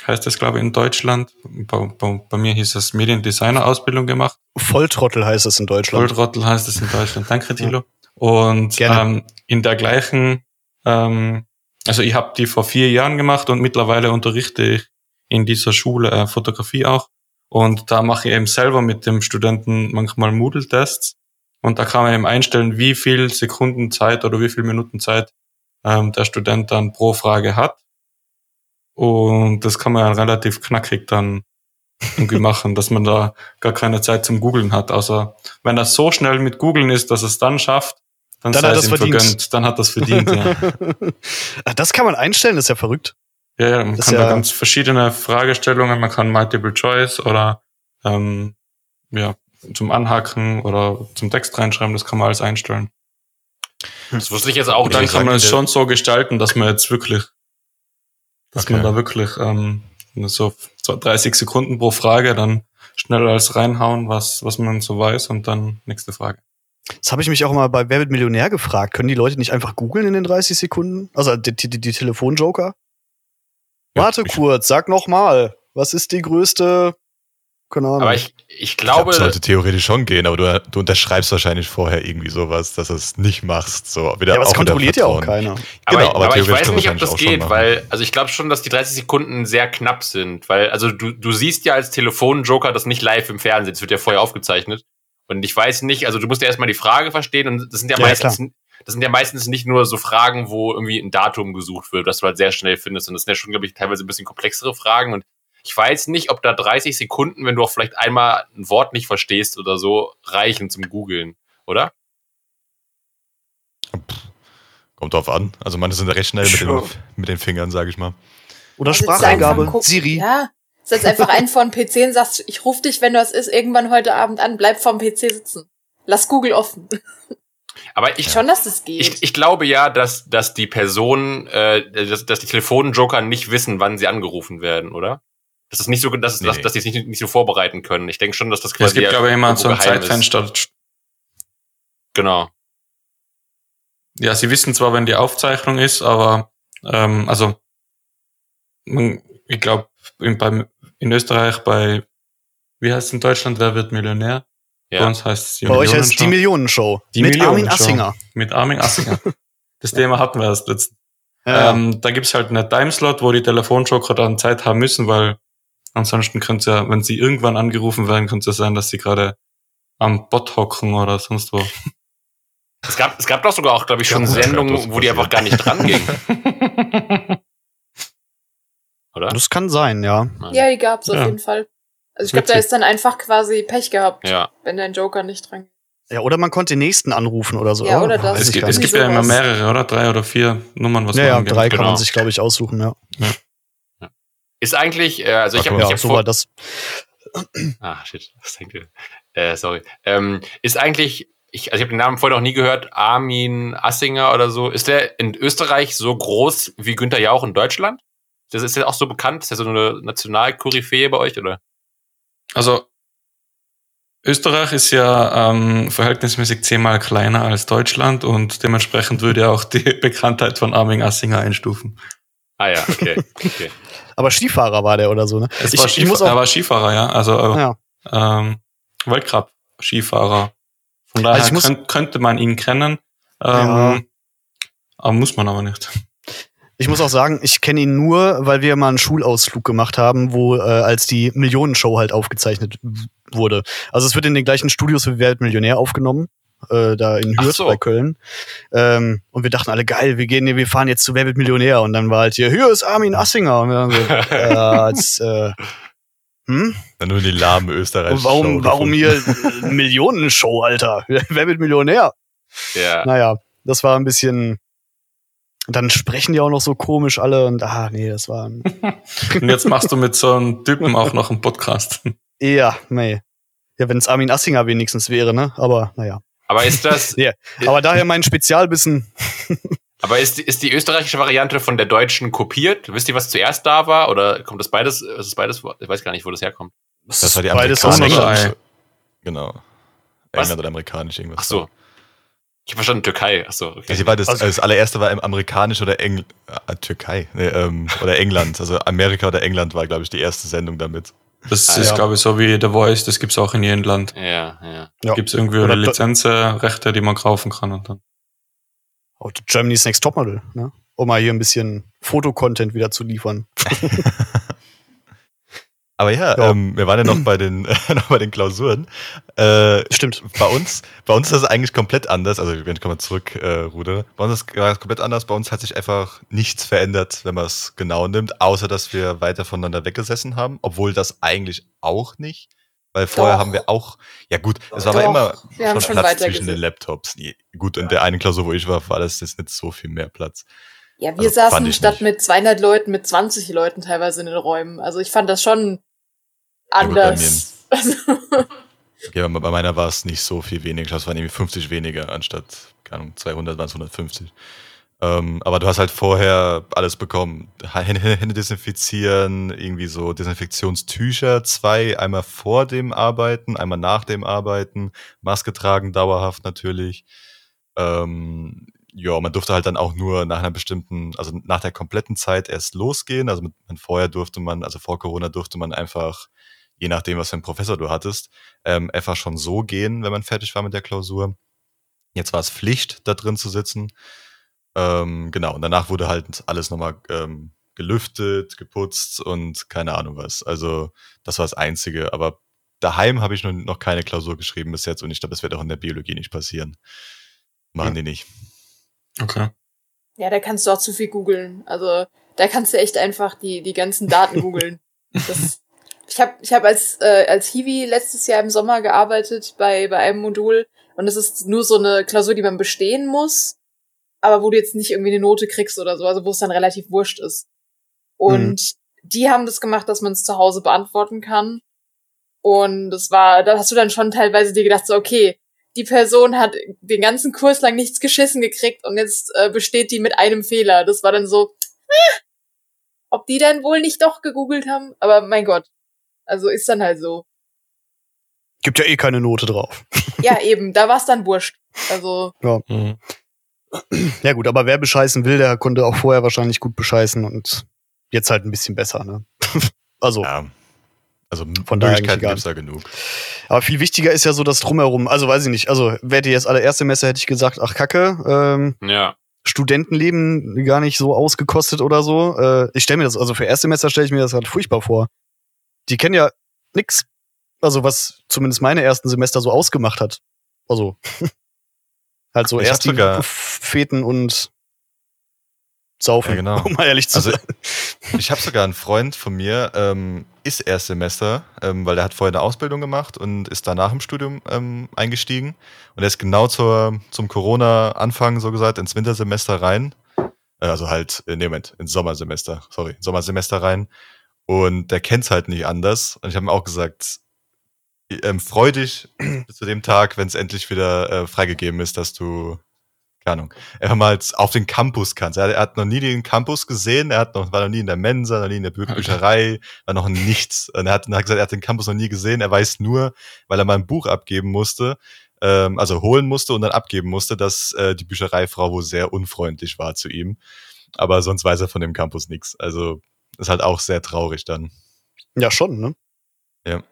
heißt das glaube ich in Deutschland. Bei, bei, bei mir hieß es Mediendesigner-Ausbildung gemacht. Volltrottel heißt es in Deutschland. Volltrottel heißt es in Deutschland. Danke, Tilo. Und Gerne. ähm, in der gleichen, ähm, also ich habe die vor vier Jahren gemacht und mittlerweile unterrichte ich in dieser Schule äh, Fotografie auch. Und da mache ich eben selber mit dem Studenten manchmal Moodle-Tests. Und da kann man eben einstellen, wie viel Sekunden Zeit oder wie viel Minuten Zeit ähm, der Student dann pro Frage hat. Und das kann man ja relativ knackig dann irgendwie (laughs) machen, dass man da gar keine Zeit zum Googlen hat. Außer wenn das so schnell mit Googlen ist, dass es dann schafft, dann, Dann sei hat es ihm verdient. vergönnt. Dann hat das verdient, ja. (laughs) Das kann man einstellen, das ist ja verrückt. Ja, ja, man Das kann ist da ja- ganz verschiedene Fragestellungen, man kann Multiple Choice oder ähm, ja, zum Anhaken oder zum Text reinschreiben, das kann man alles einstellen. das wusste ich jetzt auch Und dann kann man es schon so gestalten, dass man jetzt wirklich, dass Okay. man da wirklich ähm, so 30 Sekunden pro Frage dann schnell alles reinhauen, was, was man so weiß und dann nächste Frage. Das habe ich mich auch mal bei Wer wird Millionär gefragt. Können die Leute nicht einfach googeln in den 30 Sekunden? Also die, die, die Telefonjoker? Ja, Warte kurz, sag noch mal. Was ist die größte? Keine Ahnung. Aber ich, ich Ich glaube, glaube, sollte theoretisch schon gehen, aber du, du unterschreibst wahrscheinlich vorher irgendwie sowas, dass du es nicht machst. So, wieder, ja, aber das wieder kontrolliert ja auch keiner. aber, Genau, aber aber, ich weiß nicht, ob das geht, weil, also ich glaube schon, dass die 30 Sekunden sehr knapp sind, weil, also du, du siehst ja als Telefonjoker das nicht live im Fernsehen, das wird ja vorher aufgezeichnet. Und ich weiß nicht, also du musst ja erstmal die Frage verstehen und das sind ja, Ja, meistens, das sind ja meistens nicht nur so Fragen, wo irgendwie ein Datum gesucht wird, das du halt sehr schnell findest. Und das sind ja schon, glaube ich, teilweise ein bisschen komplexere Fragen. Und ich weiß nicht, ob da 30 Sekunden, wenn du auch vielleicht einmal ein Wort nicht verstehst oder so, reichen zum Googeln, oder? Kommt drauf an. Also manche sind recht schnell mit den, mit den Fingern, sage ich mal. Oder einfach Spracheingabe. Siri. Ja. Setz einfach einen vor den PC und sagst, ich rufe dich, wenn du es ist, irgendwann heute Abend an, bleib vorm PC sitzen. Lass Google offen. Aber ich, Schon, dass das geht. Ich, ich glaube ja, dass, dass die Personen, äh, dass, dass die Telefonjoker nicht wissen, wann sie angerufen werden, oder? Das ist nicht so, dass, Nee, dass, dass die es nicht, nicht so vorbereiten können. Ich denke schon, dass das Es quasi gibt, glaube ich, immer so ein. Zeitfenster. Genau. Ja, sie wissen zwar, wenn die Aufzeichnung ist, aber ähm, also ich glaube, in, beim- in Österreich bei, wie heißt es in Deutschland, wer wird Millionär? Bei Ja. uns heißt es die Bei euch heißt es die Millionenshow. Die mit Armin Millionenshow. Assinger. Mit Armin Assinger. das (laughs) Thema hatten wir erst letztens. Ja. Ähm, da gibt's halt einen Timeslot, wo die Telefonjoker dann Zeit haben müssen, weil ansonsten könnte ja, wenn sie irgendwann angerufen werden, könnte es ja sein, dass sie gerade am Bot hocken oder sonst wo. Es gab, es gab doch sogar auch, glaube ich, Ja, schon das Sendungen, wo die einfach gar nicht dran gingen, (laughs) oder? das kann sein, ja. ja, die gab's auf Ja. jeden Fall. Also ich glaube, da ist dann einfach quasi Pech gehabt, Ja. wenn dein Joker nicht dran geht. Ja, oder man konnte den nächsten anrufen oder so. Ja, Oh, oder das. weiß Es gibt, es gibt ja immer mehrere, oder? Drei oder vier Nummern, was ja, man ja, drei kann. kann man Genau. sich, glaube ich, aussuchen, ja. Ist eigentlich, äh, also ich habe Ja, hab so vor, war das. Ah, shit, was denkt ihr? Äh, sorry. Ähm, ist eigentlich, ich, also ich habe den Namen vorher noch nie gehört, Armin Assinger oder so. Ist der in Österreich so groß wie Günther Jauch in Deutschland? Das ist ja auch so bekannt. Ist der so eine Nationalkoryphäe bei euch, oder? Also, Österreich ist ja ähm, verhältnismäßig zehnmal kleiner als Deutschland und dementsprechend würde auch die (laughs) Bekanntheit von Armin Assinger einstufen. Ah ja, okay. okay. Aber Skifahrer war der oder so, ne? Es Ich- war Skif er war Skifahrer, ja. Also äh, Ja. ähm, Weltcup-Skifahrer. Von daher Also ich muss- könnt, könnte man ihn kennen. Ähm, Ja. Aber muss man aber nicht. Ich muss auch sagen, ich kenne ihn nur, weil wir mal einen Schulausflug gemacht haben, wo äh, als die Millionenshow halt aufgezeichnet wurde. Also es wird in den gleichen Studios wie Wer wird Millionär aufgenommen, äh, da in Hürth so. bei Köln. Ähm, und wir dachten alle, geil, wir gehen, wir fahren jetzt zu Wer wird Millionär. Und dann war halt hier, hier ist Armin Assinger. Und wir waren so, (laughs) äh, jetzt, äh, hm? Dann nur die lahme österreichische Und warum, warum hier äh, (laughs) Millionenshow, Alter? (laughs) Wer wird Millionär? Ja. Naja, das war ein bisschen. Dann sprechen die auch noch so komisch alle und ah, nee, das war ein Und jetzt machst du mit so einem Typen auch noch einen Podcast. eher, nee. Ja, wenn es Armin Assinger wenigstens wäre, ne? Aber naja. Aber ist das, (laughs) Ja. Aber daher mein Spezialwissen. (laughs) aber ist, die- ist die österreichische Variante von der deutschen kopiert? Wisst ihr, was zuerst da war? Oder kommt das beides, ist das beides, ich weiß gar nicht, wo das herkommt. Das war die beides aus amerikanische. England. Genau. Was? England oder amerikanisch irgendwas. Ach so. Ich habe verstanden, Türkei. Ach so, okay. Also, war das, Also- also das allererste war amerikanisch oder Engl äh, Türkei nee, ähm, oder England. Also Amerika oder England war, glaube ich, die erste Sendung damit. Das Ah, ist, ja. glaube ich, so wie The Voice, das gibt's auch in jedem Land. Ja, ja. Ja. Gibt es irgendwie Oder Lizenzrechte, die man kaufen kann und dann. Auch Germany's Next Topmodel, ne? Um mal hier ein bisschen Fotocontent wieder zu liefern. (laughs) Aber ja, Ja. Ähm, wir waren ja noch bei den, (laughs) noch bei den Klausuren. Äh, Stimmt. bei uns, bei uns ist das eigentlich komplett anders. Also, wenn ich mal zurück, äh, Ruder. Bei uns ist es komplett anders. Bei uns hat sich einfach nichts verändert, wenn man es genau nimmt, außer dass wir weiter voneinander weggesessen haben, obwohl das eigentlich auch nicht. Weil vorher Doch. haben wir auch, ja gut, es war Doch, aber immer schon schon Platz zwischen den gesessen. Laptops. Nee, Gut, in der einen Klausur, wo ich war, war das jetzt nicht so viel mehr Platz. Ja, wir Also, saßen statt nicht. mit 200 Leuten mit 20 Leuten teilweise in den Räumen. Also ich fand das schon Ja, gut, bei anders. Also, (laughs) Okay, aber bei meiner war es nicht so viel weniger. Es waren irgendwie 50 weniger anstatt, keine Ahnung, 200 waren es 150. Ähm, aber du hast halt vorher alles bekommen. Hände, Hände desinfizieren, irgendwie so Desinfektionstücher, zwei, einmal vor dem Arbeiten, einmal nach dem Arbeiten, Maske tragen dauerhaft natürlich. Ähm, ja, man durfte halt dann auch nur nach einer bestimmten, also nach der kompletten Zeit erst losgehen. Also mit, vorher durfte man, also vor Corona durfte man einfach, je nachdem, was für einen Professor du hattest, ähm, einfach schon so gehen, wenn man fertig war mit der Klausur. Jetzt war es Pflicht, da drin zu sitzen. Ähm, genau, und danach wurde halt alles nochmal ähm, gelüftet, geputzt und keine Ahnung was. Also das war das Einzige. Aber daheim habe ich noch, noch keine Klausur geschrieben bis jetzt und ich glaube, das wird auch in der Biologie nicht passieren. Machen Hm. die nicht. Okay. ja, da kannst du auch zu viel googeln. Also da kannst du echt einfach die, die ganzen Daten googeln. (laughs) Das- Ich habe ich hab als, äh, als Hiwi letztes Jahr im Sommer gearbeitet bei, bei einem Modul und es ist nur so eine Klausur, die man bestehen muss, aber wo du jetzt nicht irgendwie eine Note kriegst oder so, also wo es dann relativ wurscht ist. Und die haben das gemacht, dass man es zu Hause beantworten kann. Und das war, da hast du dann schon teilweise dir gedacht, so, okay, die Person hat den ganzen Kurs lang nichts geschissen gekriegt und jetzt äh, besteht die mit einem Fehler. Das war dann so, äh, ob die dann wohl nicht doch gegoogelt haben, aber mein Gott. Also ist dann halt so. Gibt ja eh keine Note drauf. Ja, eben, da war es dann wurscht. Also, Mhm. Ja gut, aber wer bescheißen will, der konnte auch vorher wahrscheinlich gut bescheißen und jetzt halt ein bisschen besser, ne? (laughs) also, Ja. Also Von daher Möglichkeiten eigentlich gibt's da genug. aber viel wichtiger ist ja so das Drumherum. Also weiß ich nicht, also wäre jetzt alle erste Messe, hätte ich gesagt, ach Kacke, ähm, Ja. Studentenleben gar nicht so ausgekostet oder so. Äh, ich stelle mir das, also für Erstsemester stelle ich mir das halt furchtbar vor. Die kennen ja nix, also was zumindest meine ersten Semester so ausgemacht hat. Also (laughs) halt so Ich erst die Feten und Saufen, Ja, genau. (laughs) um mal ehrlich zu Also sein. ich habe sogar einen Freund von mir, ähm, ist Erstsemester, ähm, weil der hat vorher eine Ausbildung gemacht und ist danach im Studium ähm, eingestiegen. Und er ist genau zur, zum Corona-Anfang, so gesagt, ins Wintersemester rein. Äh, also halt, äh, nee, Moment, ins Sommersemester, sorry, Sommersemester rein. Und der kennt's halt nicht anders. Und ich habe ihm auch gesagt, ähm, freu dich bis (clears throat) zu dem Tag, wenn es endlich wieder äh, freigegeben ist, dass du keine Ahnung, einfach mal auf den Campus kannst. Er, er hat noch nie den Campus gesehen, er hat noch, war noch nie in der Mensa, noch nie in der Bü Bücherei, war noch nichts. Und er hat, er hat gesagt, er hat den Campus noch nie gesehen. Er weiß nur, weil er mal ein Buch abgeben musste, ähm, also holen musste und dann abgeben musste, dass äh, die Büchereifrau wohl sehr unfreundlich war zu ihm. Aber sonst weiß er von dem Campus nichts. Also ist halt auch sehr traurig dann. Ja, schon, ne? Ja.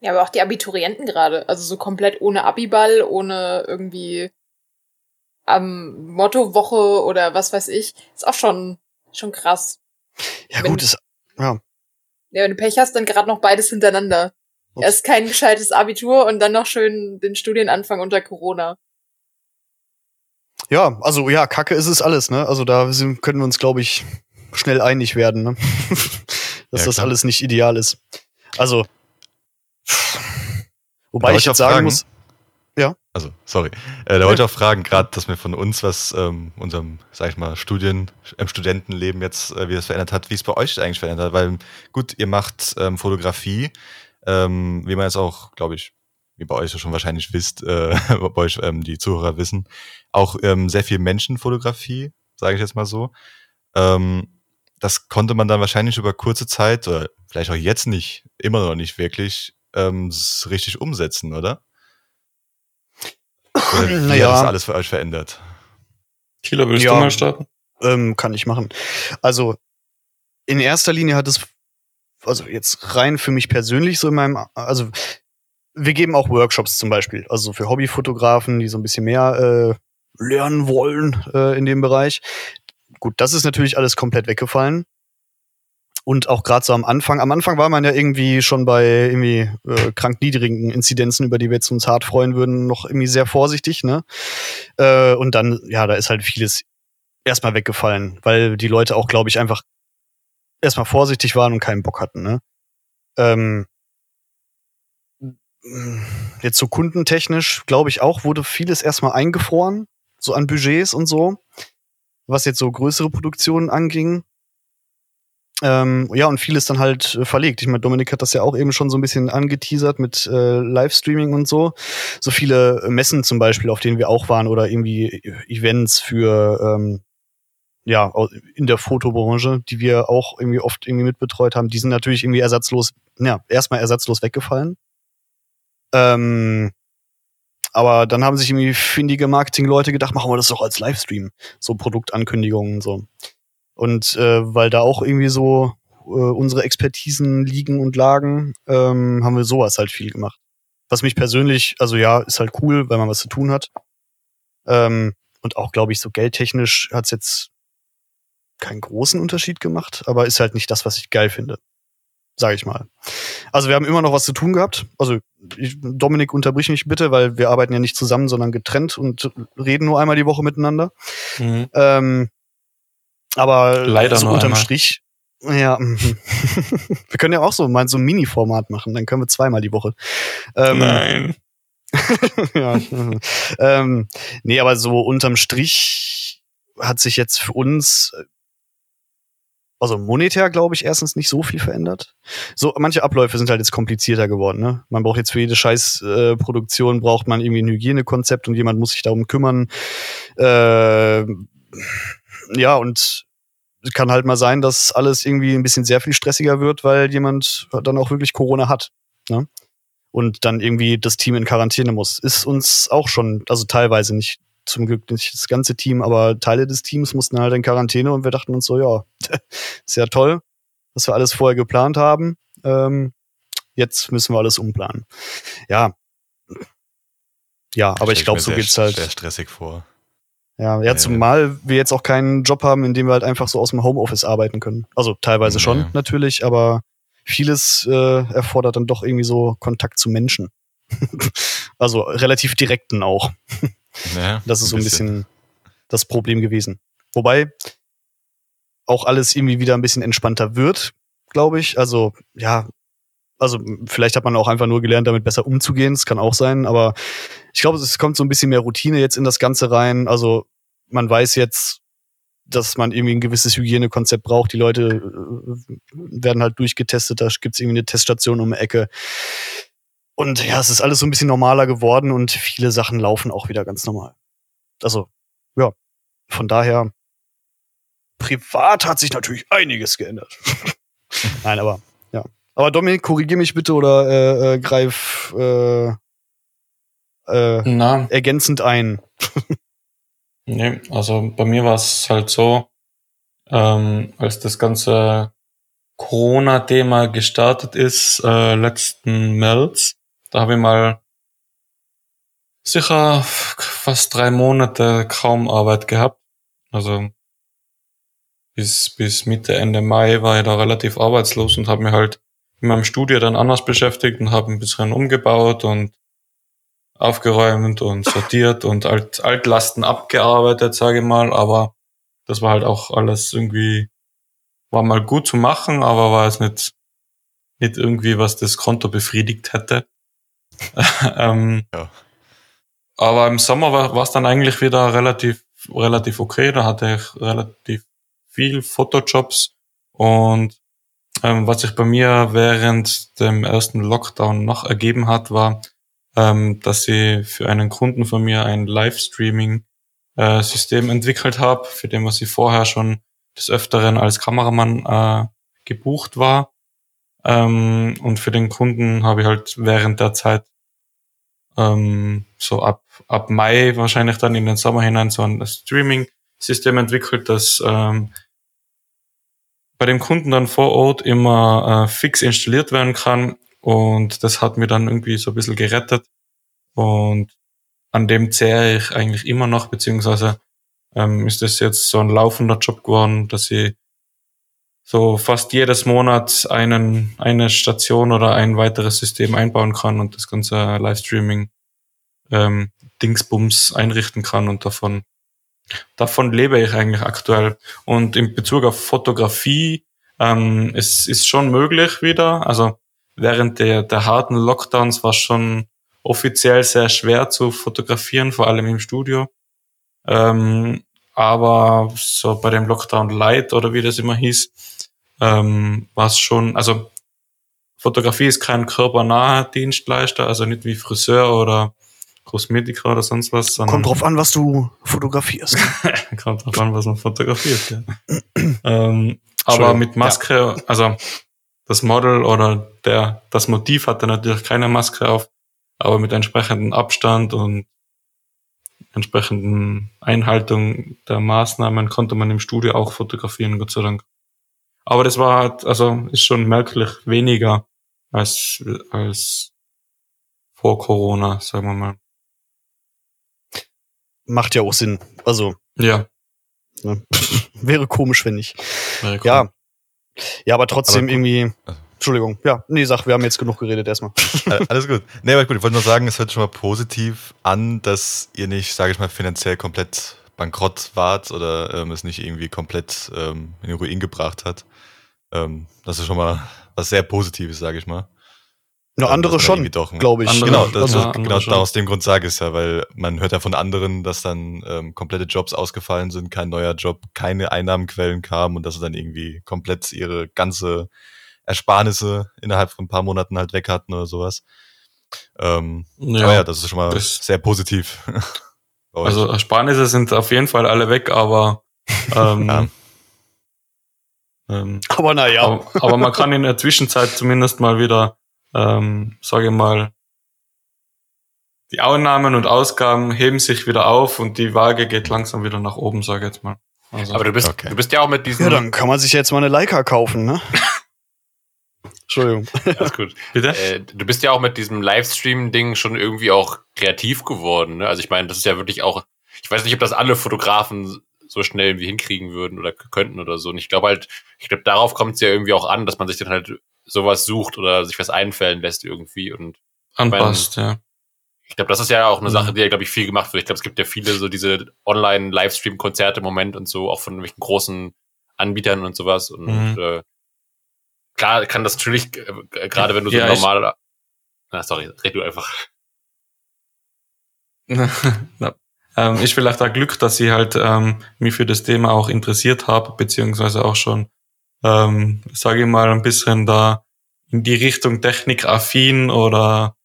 Ja, aber auch die Abiturienten gerade. Also so komplett ohne Abiball, ohne irgendwie am Mottowoche oder was weiß ich. Ist auch schon, schon krass. Ja, Wenn- gut, ist, ja. Ja, wenn du Pech hast, dann gerade noch beides hintereinander. Ups. Erst kein gescheites Abitur und dann noch schön den Studienanfang unter Corona. Ja, also ja, Kacke ist es alles, ne? Also da können wir uns, glaube ich, schnell einig werden, ne? (laughs) Dass Ja, das klar. alles nicht ideal ist. Also, Da wobei wollte ich jetzt auch sagen fragen, muss, Also, sorry. Äh, da wollte ich auch fragen, gerade, dass wir von uns, was ähm, unserem, sag ich mal, Studien, im Studentenleben jetzt, äh, wie das verändert hat, wie es bei euch eigentlich verändert hat. Weil, gut, ihr macht ähm, Fotografie, ähm, wie man jetzt auch, glaube ich, wie bei euch ja schon wahrscheinlich wisst, äh, (laughs) bei euch ähm, die Zuhörer wissen, auch ähm, sehr viel Menschenfotografie, sage ich jetzt mal so. Ähm, das konnte man dann wahrscheinlich über kurze Zeit, oder vielleicht auch jetzt nicht, immer noch nicht wirklich, ähm, richtig umsetzen, oder? Oder wie Naja. hat das alles für euch verändert? Kilo, willst Ja. du mal starten? ähm, kann ich machen. Also, in erster Linie hat es, also jetzt rein für mich persönlich so in meinem, also wir geben auch Workshops zum Beispiel, also für Hobbyfotografen, die so ein bisschen mehr äh, lernen wollen äh, in dem Bereich. Gut, das ist natürlich alles komplett weggefallen. Und auch gerade so am Anfang, am Anfang war man ja irgendwie schon bei irgendwie äh, krank niedrigen Inzidenzen, über die wir jetzt uns hart freuen würden, noch irgendwie sehr vorsichtig, ne? Äh, und dann, ja, da ist halt vieles erstmal weggefallen, weil die Leute auch, glaube ich, einfach erstmal vorsichtig waren und keinen Bock hatten, ne? Ähm, jetzt so kundentechnisch, glaube ich auch, wurde vieles erstmal eingefroren, so an Budgets und so, was jetzt so größere Produktionen anging. Ähm, ja, und vieles dann halt äh, verlegt. Ich meine, Dominik hat das ja auch eben schon so ein bisschen angeteasert mit äh, Livestreaming und so. So viele Messen zum Beispiel, auf denen wir auch waren, oder irgendwie Events für ähm, ja, in der Fotobranche, die wir auch irgendwie oft irgendwie mitbetreut haben, die sind natürlich irgendwie ersatzlos, ja, erstmal ersatzlos weggefallen. Ähm, aber dann haben sich irgendwie findige Marketingleute gedacht, machen wir das doch als Livestream, so Produktankündigungen und so. Und äh, weil da auch irgendwie so äh, unsere Expertisen liegen und lagen, ähm, haben wir sowas halt viel gemacht. Was mich persönlich, also ja, ist halt cool, weil man was zu tun hat. Ähm, und auch, glaube ich, so geldtechnisch hat's jetzt keinen großen Unterschied gemacht, aber ist halt nicht das, was ich geil finde. Sage ich mal. Also wir haben immer noch was zu tun gehabt. Also ich, Dominik, unterbrich mich bitte, weil wir arbeiten ja nicht zusammen, sondern getrennt und reden nur einmal die Woche miteinander. Mhm. Ähm, aber Leider so unterm einmal. Strich. Ja, (laughs) mhm. wir können ja auch so mal so ein Mini-Format machen, dann können wir zweimal die Woche. Ähm, Nein. (laughs) ja. ähm, nee, aber so unterm Strich hat sich jetzt für uns, also monetär, glaube ich, erstens nicht so viel verändert. So, manche Abläufe sind halt jetzt komplizierter geworden. Ne? Man braucht jetzt für jede scheiß äh, braucht man irgendwie ein Hygienekonzept und jemand muss sich darum kümmern. Äh, ja, und kann halt mal sein, dass alles irgendwie ein bisschen sehr viel stressiger wird, weil jemand dann auch wirklich Corona hat. Ne? und dann irgendwie das Team in Quarantäne muss. Ist uns auch schon, also teilweise nicht, zum Glück nicht das ganze Team, aber Teile des Teams mussten halt in Quarantäne und wir dachten uns so, ja, (laughs) ist ja toll, dass wir alles vorher geplant haben. Ähm, jetzt müssen wir alles umplanen. Ja. Ja, aber ich glaube, so geht's halt. Sehr stressig vor. Ja, ja, zumal wir jetzt auch keinen Job haben, in dem wir halt einfach so aus dem Homeoffice arbeiten können. Also teilweise schon, natürlich, aber vieles äh, erfordert dann doch irgendwie so Kontakt zu Menschen. (laughs) also relativ direkten auch. (laughs) Ja, Das ist so ein bisschen das Problem gewesen. Wobei auch alles irgendwie wieder ein bisschen entspannter wird, glaube ich. Also, ja, also vielleicht hat man auch einfach nur gelernt, damit besser umzugehen. Das kann auch sein, aber ich glaube, es kommt so ein bisschen mehr Routine jetzt in das Ganze rein. Also man weiß jetzt, dass man irgendwie ein gewisses Hygienekonzept braucht. Die Leute äh, werden halt durchgetestet, da gibt's irgendwie eine Teststation um die Ecke. Und ja, es ist alles so ein bisschen normaler geworden und viele Sachen laufen auch wieder ganz normal. also, ja, von daher, privat hat sich natürlich einiges geändert. (laughs) Nein, aber, ja. Aber Dominik, korrigier mich bitte oder äh, äh, greif äh, äh, Na, ergänzend ein. (laughs) nee, also bei mir war es halt so, ähm, als das ganze Corona-Thema gestartet ist, äh, letzten März, da habe ich mal sicher fast drei Monate kaum Arbeit gehabt. Also bis, bis Mitte, Ende Mai war ich da relativ arbeitslos und habe mich halt in meinem Studio dann anders beschäftigt und habe ein bisschen umgebaut und aufgeräumt und (laughs) sortiert und Alt, Altlasten abgearbeitet, sage ich mal. Aber das war halt auch alles irgendwie, war mal gut zu machen, aber war es nicht, nicht irgendwie, was das Konto befriedigt hätte. (laughs) ähm, Ja. Aber im Sommer war es dann eigentlich wieder relativ, relativ okay. Da hatte ich relativ viel Fotojobs und ähm, was sich bei mir während dem ersten Lockdown noch ergeben hat, war, ähm, dass ich für einen Kunden von mir ein Livestreaming-System entwickelt habe, für den was ich vorher schon des Öfteren als Kameramann äh, gebucht war. Ähm, und für den Kunden habe ich halt während der Zeit ähm, so ab, ab Mai wahrscheinlich dann in den Sommer hinein so ein Streaming-System entwickelt, das ähm, bei dem Kunden dann vor Ort immer äh, fix installiert werden kann. Und das hat mir dann irgendwie so ein bisschen gerettet. Und an dem zehre ich eigentlich immer noch, beziehungsweise ähm, ist das jetzt so ein laufender Job geworden, dass ich so fast jedes Monat einen, eine Station oder ein weiteres System einbauen kann und das ganze Livestreaming ähm, Dingsbums einrichten kann und davon davon lebe ich eigentlich aktuell. Und in Bezug auf Fotografie, ähm, es ist schon möglich wieder. Also während der, der harten Lockdowns war schon offiziell sehr schwer zu fotografieren, vor allem im Studio. Ähm, aber so bei dem Lockdown Light oder wie das immer hieß, ähm, war es schon, also Fotografie ist kein körpernaher Dienstleister, also nicht wie Friseur oder Kosmetiker oder sonst was. sondern- Kommt drauf an, was du fotografierst. (laughs) Kommt drauf an, was man fotografiert, ja. (clears throat) ähm, aber mit Maske, also das Model oder der, das Motiv hatte natürlich keine Maske auf, aber mit entsprechendem Abstand und entsprechenden Einhaltung der Maßnahmen konnte man im Studio auch fotografieren, Gott sei Dank. Aber das war halt, also ist schon merklich weniger als, als vor Corona, sagen wir mal. Macht ja auch Sinn. Also, Ja. ne? (laughs) wäre komisch, wenn nicht. wäre cool. Ja. Ja, aber trotzdem Aber- irgendwie. Entschuldigung. Ja, nee, sag, wir haben jetzt genug geredet erstmal. (laughs) Äh, Alles gut. Nee, aber gut, ich wollte nur sagen, es hört schon mal positiv an, dass ihr nicht, sage ich mal, finanziell komplett bankrott wart oder ähm, es nicht irgendwie komplett ähm, in den Ruin gebracht hat. Ähm, das ist schon mal was sehr Positives, sage ich mal. Nur Ähm, andere schon, irgendwie doch ein- glaube ich. Andere- Genau, das, ja, genau schon. aus dem Grund sage ich es ja, weil man hört ja von anderen, dass dann ähm, komplette Jobs ausgefallen sind, kein neuer Job, keine Einnahmenquellen kamen und dass sie dann irgendwie komplett ihre ganze Ersparnisse innerhalb von ein paar Monaten halt weg hatten oder sowas. Ähm, Ja. aber ja, das ist schon mal das- sehr positiv. (laughs) Also Ersparnisse sind auf jeden Fall alle weg, aber (laughs) ähm, Ja. ähm, aber naja. aber, aber man kann in der Zwischenzeit zumindest mal wieder, ähm, sage ich mal, die Einnahmen und Ausgaben heben sich wieder auf und die Waage geht langsam wieder nach oben, sage ich jetzt mal. Also, Aber du bist, Okay. du bist ja auch mit (laughs) diesen. Ja, dann kann man sich jetzt mal eine Leica kaufen, ne? Entschuldigung. (laughs) Alles gut. bitte? Äh, du bist ja auch mit diesem Livestream-Ding schon irgendwie auch kreativ geworden. Ne? Also ich meine, das ist ja wirklich auch, ich weiß nicht, ob das alle Fotografen so schnell irgendwie hinkriegen würden oder könnten oder so. Und ich glaube halt, ich glaube, darauf kommt es ja irgendwie auch an, dass man sich dann halt sowas sucht oder sich was einfällen lässt irgendwie. Und Anpasst, ja. ich glaube, das ist ja auch eine Mhm. Sache, die ja, glaube ich, viel gemacht wird. Ich glaube, es gibt ja viele so diese Online-Livestream-Konzerte im Moment und so, auch von irgendwelchen großen Anbietern und sowas. Und Mhm. äh, klar kann das natürlich, äh, gerade wenn du so Ja, ich- normal. Na, sorry, red du einfach. (laughs) ja. ähm, ist vielleicht auch Glück, dass ich halt ähm, mich für das Thema auch interessiert habe, beziehungsweise auch schon, ähm, sage ich mal, ein bisschen da in die Richtung technikaffin oder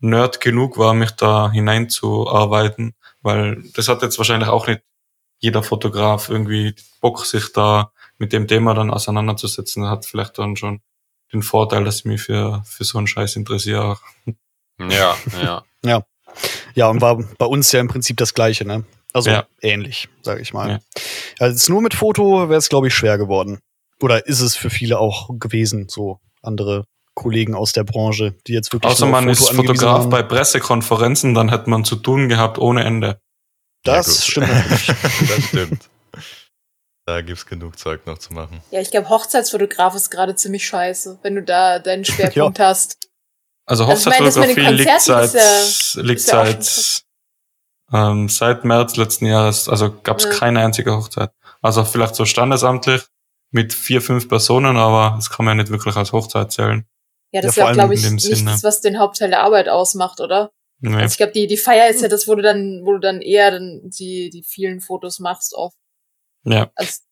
Nerd genug war, mich da hineinzuarbeiten, weil das hat jetzt wahrscheinlich auch nicht jeder Fotograf irgendwie Bock, sich da mit dem Thema dann auseinanderzusetzen. Hat vielleicht dann schon den Vorteil, dass ich mich für, für so einen Scheiß interessiere. Ja, ja. (laughs) Ja. Ja, und war bei uns ja im Prinzip das Gleiche, ne? Also Ja. ähnlich, sage ich mal. Ja. Also jetzt nur mit Foto wäre es, glaube ich, schwer geworden. Oder ist es für viele auch gewesen, so andere Kollegen aus der Branche, die jetzt wirklich Außer man ist Foto Fotograf waren. bei Pressekonferenzen, dann hätte man zu tun gehabt ohne Ende. Das Ja, stimmt natürlich. (laughs) das stimmt. Da gibt's genug Zeug noch zu machen. Ja, ich glaube, Hochzeitsfotograf ist gerade ziemlich scheiße, wenn du da deinen (laughs) Schwerpunkt hast. Also Also Hochzeitsfotografie liegt Konzerten seit, ist liegt ist ja seit, ähm, seit März letzten Jahres, also gab es Ja. keine einzige Hochzeit. Also vielleicht so standesamtlich mit vier, fünf Personen, aber das kann man ja nicht wirklich als Hochzeit zählen. Ja, das Ja, ist ja, glaube ich, in dem nicht Sinne. das, was den Hauptteil der Arbeit ausmacht, oder? Nee. Also ich glaube, die, die Feier ist ja das, wo du dann, wo du dann eher dann die, die vielen Fotos machst oft. Ja. Als,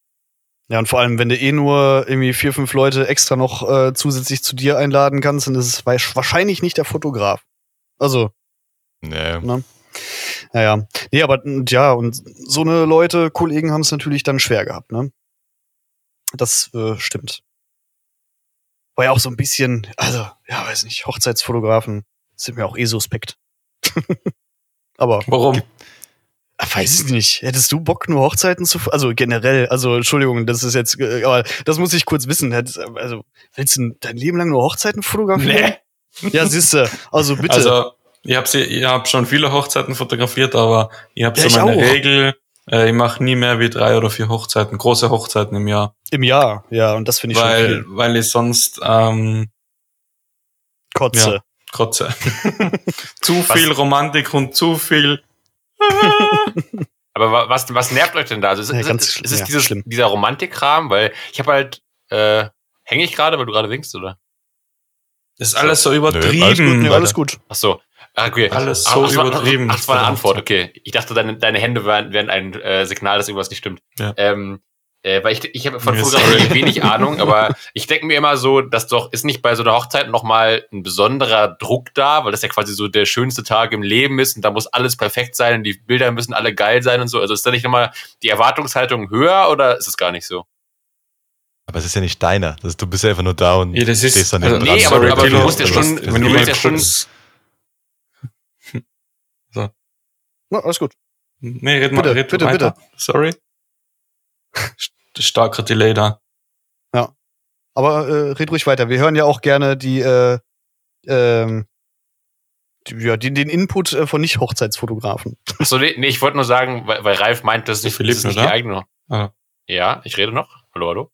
Ja, und vor allem, wenn du eh nur irgendwie vier, fünf Leute extra noch äh, zusätzlich zu dir einladen kannst, dann ist es wahrscheinlich nicht der Fotograf. Also, Nee. naja. Nee, aber ja, und so eine Leute, Kollegen haben es natürlich dann schwer gehabt, ne? Das äh, stimmt. War ja auch so ein bisschen, also, ja, weiß nicht, Hochzeitsfotografen sind mir auch eh suspekt. (laughs) aber Warum? Ah, Weiß ich nicht. Hättest du Bock, nur Hochzeiten zu, also generell, also Entschuldigung, das ist jetzt, äh, aber das muss ich kurz wissen. Hättest- Also, willst du dein Leben lang nur Hochzeiten fotografieren? Ja, siehste, also bitte. Also, ich habe ich hab schon viele Hochzeiten fotografiert, aber ich habe Ja, so ich meine auch. Regel, äh, ich mache nie mehr wie drei oder vier Hochzeiten, große Hochzeiten im Jahr, Im Jahr, ja, und das finde ich weil, schon viel. weil ich sonst ähm, Kotze. ja. Kotze. (laughs) zu viel Romantik und zu viel. (laughs) Aber wa- was, was nervt euch denn da? Also ist, Ja, ist, ganz ist, ist es ja, dieses, schlimm. dieser Romantikkram? Weil ich habe halt, äh, hänge ich gerade, weil du gerade winkst, oder? Das ist alles so alles gut, übertrieben. Ja, alles gut. Ach so. Ah, okay. Alles Ach, so war- übertrieben. Ach, das war eine Antwort, okay. Ich dachte, deine, deine Hände wären, wären ein äh, Signal, dass irgendwas nicht stimmt. Ja. Ähm, äh, weil ich, ich habe von Fotografie wenig (laughs) Ahnung, aber ich denke mir immer so, dass doch, ist nicht bei so einer Hochzeit nochmal ein besonderer Druck da, weil das ja quasi so der schönste Tag im Leben ist und da muss alles perfekt sein und die Bilder müssen alle geil sein und so. Also ist da nicht nochmal die Erwartungshaltung höher oder ist es gar nicht so? Aber es ist ja nicht deiner. Das, du bist ja einfach nur da und Ja, das ist- stehst dann also- neben Nee, dran. aber- aber du musst ja schon- du willst ja schon- kurz, (laughs) Ja, alles gut. nee, red mal, Bitte, red bitte, weiter. Sorry. Starker Delay da. Aber äh, red ruhig weiter. Wir hören ja auch gerne die, äh, ähm, die, ja, den, den Input äh, von Nicht-Hochzeitsfotografen. Achso, nee, nee, ich wollte nur sagen, weil, weil Ralf meint, das ist nicht, Philipp das ist nicht noch die eigene. Ah. Ja, ich rede noch. Hallo, hallo.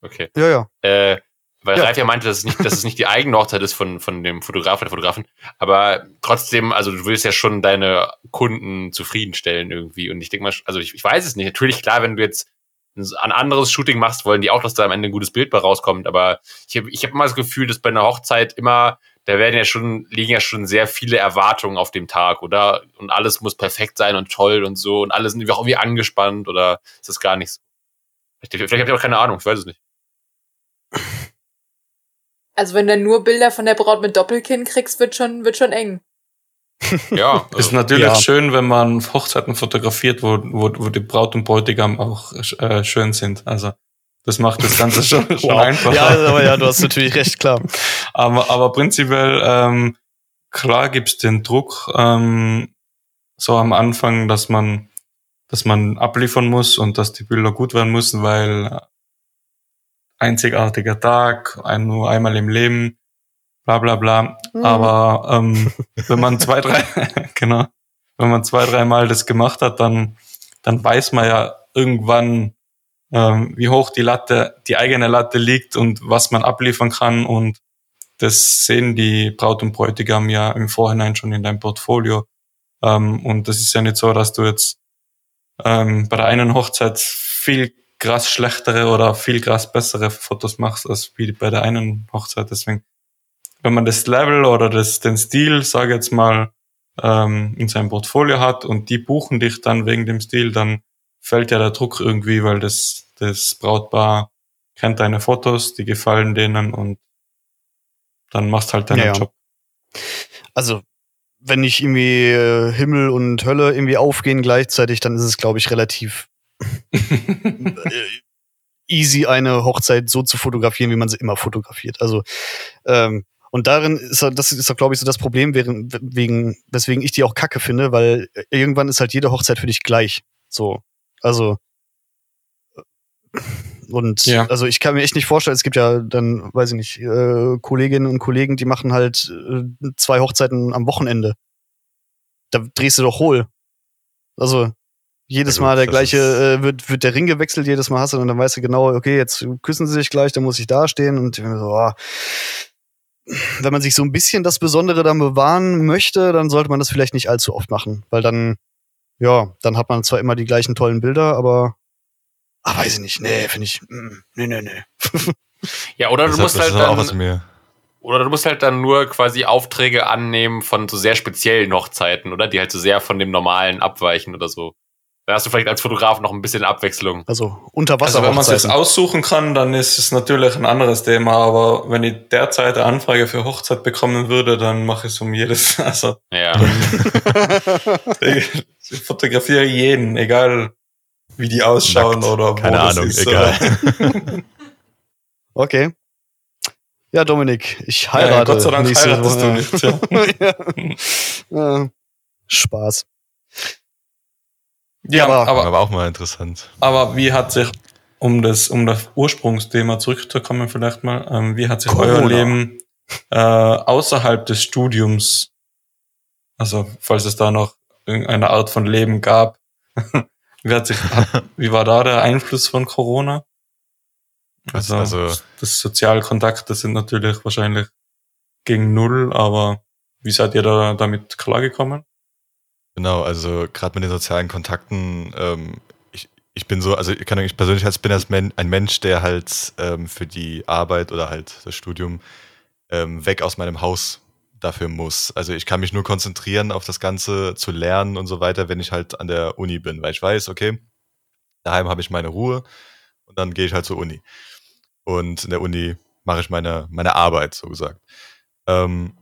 Okay. Ja, ja. Äh, weil Ja. Ralf ja meinte, dass es nicht, dass es nicht die eigene Hochzeit ist von, von dem Fotograf oder der Fotografin. Aber trotzdem, also du willst ja schon deine Kunden zufriedenstellen irgendwie. Und ich denke mal, also ich, ich weiß es nicht. Natürlich, klar, wenn du jetzt ein anderes Shooting machst, wollen die auch, dass da am Ende ein gutes Bild bei rauskommt. Aber ich habe ich hab immer das Gefühl, dass bei einer Hochzeit immer, da werden ja schon, liegen ja schon sehr viele Erwartungen auf dem Tag, oder? Und alles muss perfekt sein und toll und so. Und alle sind auch irgendwie angespannt oder ist das gar nicht so? Vielleicht, vielleicht habt ihr auch keine Ahnung, ich weiß es nicht. also wenn du nur Bilder von der Braut mit Doppelkinn kriegst, wird schon, wird schon eng. Ja, (laughs) Ist also, natürlich ja. schön, wenn man Hochzeiten fotografiert, wo, wo, wo die Braut und Bräutigam auch äh, schön sind. Also das macht das Ganze (laughs) schon, schon Wow. einfacher. Ja, aber ja, du hast natürlich recht, klar. (laughs) Aber, aber prinzipiell, ähm, klar gibt's den Druck, ähm, so am Anfang, dass man, dass man abliefern muss und dass die Bilder gut werden müssen, weil einzigartiger Tag, ein, nur einmal im Leben, bla bla bla. Mhm. Aber ähm, wenn man zwei, drei, (laughs) genau, wenn man zwei, dreimal das gemacht hat, dann, dann weiß man ja irgendwann, ähm, wie hoch die Latte, die eigene Latte liegt und was man abliefern kann und das sehen die Braut und Bräutigam ja im Vorhinein schon in deinem Portfolio. Ähm, und das ist ja nicht so, dass du jetzt ähm, bei der einen Hochzeit viel krass schlechtere oder viel krass bessere Fotos machst als wie bei der einen Hochzeit. Deswegen, wenn man das Level oder das, den Stil, sage ich jetzt mal, ähm, in seinem Portfolio hat und die buchen dich dann wegen dem Stil, dann fällt ja der Druck irgendwie, weil das, das Brautpaar kennt deine Fotos, die gefallen denen und dann machst halt deinen Ja. Job. Also, wenn nicht irgendwie äh, Himmel und Hölle irgendwie aufgehen gleichzeitig, dann ist es, glaube ich, relativ (laughs) äh, easy, eine Hochzeit so zu fotografieren, wie man sie immer fotografiert. Also ähm, und darin ist das ist doch, glaube ich, so das Problem, wegen, weswegen ich die auch kacke finde, weil irgendwann ist halt jede Hochzeit für dich gleich. So. Also. Und ja. also ich kann mir echt nicht vorstellen, es gibt ja dann, weiß ich nicht, äh, Kolleginnen und Kollegen, die machen halt äh, zwei Hochzeiten am Wochenende. Da drehst du doch hohl. Also jedes Mal der gleiche, äh, wird, wird der Ring gewechselt, jedes Mal hast du und dann weißt du genau, okay, jetzt küssen sie sich gleich, dann muss ich da stehen und so, oh. Wenn man sich so ein bisschen das Besondere dann bewahren möchte, dann sollte man das vielleicht nicht allzu oft machen, weil dann, ja, dann hat man zwar immer die gleichen tollen Bilder, aber, ah, weiß ich nicht, nee, finde ich, mm, nee, nee, nee. (laughs) ja, oder du musst halt dann, oder du musst halt dann nur quasi Aufträge annehmen von so sehr speziellen Hochzeiten, oder? Die halt so sehr von dem Normalen abweichen oder so. Da hast du vielleicht als Fotograf noch ein bisschen Abwechslung. Also unter Wasser. Also wenn man es jetzt aussuchen kann, dann ist es natürlich ein anderes Thema. Aber wenn ich derzeit eine Anfrage für Hochzeit bekommen würde, dann mache ich es um jedes. (laughs) Also ja. ich fotografiere jeden, egal wie die ausschauen Nackt. oder wo Keine das Ahnung, ist. egal. (laughs) okay. Ja, Dominik, ich heirate. Ja, Gott sei Dank heiratest Woche. du nicht. (laughs) Ja. ja. Spaß. Ja, aber, aber, aber auch mal interessant. Aber wie hat sich, um das, um das Ursprungsthema zurückzukommen, vielleicht mal, ähm, wie hat sich Corona. euer Leben äh, außerhalb des Studiums, also falls es da noch irgendeine Art von Leben gab, (laughs) wie hat sich, hat, wie war da der Einfluss von Corona? Also, also das Sozialkontakte sind natürlich wahrscheinlich gegen null, aber wie seid ihr da damit klargekommen? Genau, also gerade mit den sozialen Kontakten, ähm, ich, ich bin so, also ich, kann, ich persönlich als, bin als Men, ein Mensch, der halt ähm, für die Arbeit oder halt das Studium ähm, weg aus meinem Haus dafür muss. Also ich kann mich nur konzentrieren auf das Ganze zu lernen und so weiter, wenn ich halt an der Uni bin, weil ich weiß, okay, daheim habe ich meine Ruhe und dann gehe ich halt zur Uni. Und in der Uni mache ich meine, meine Arbeit, so gesagt. Ähm,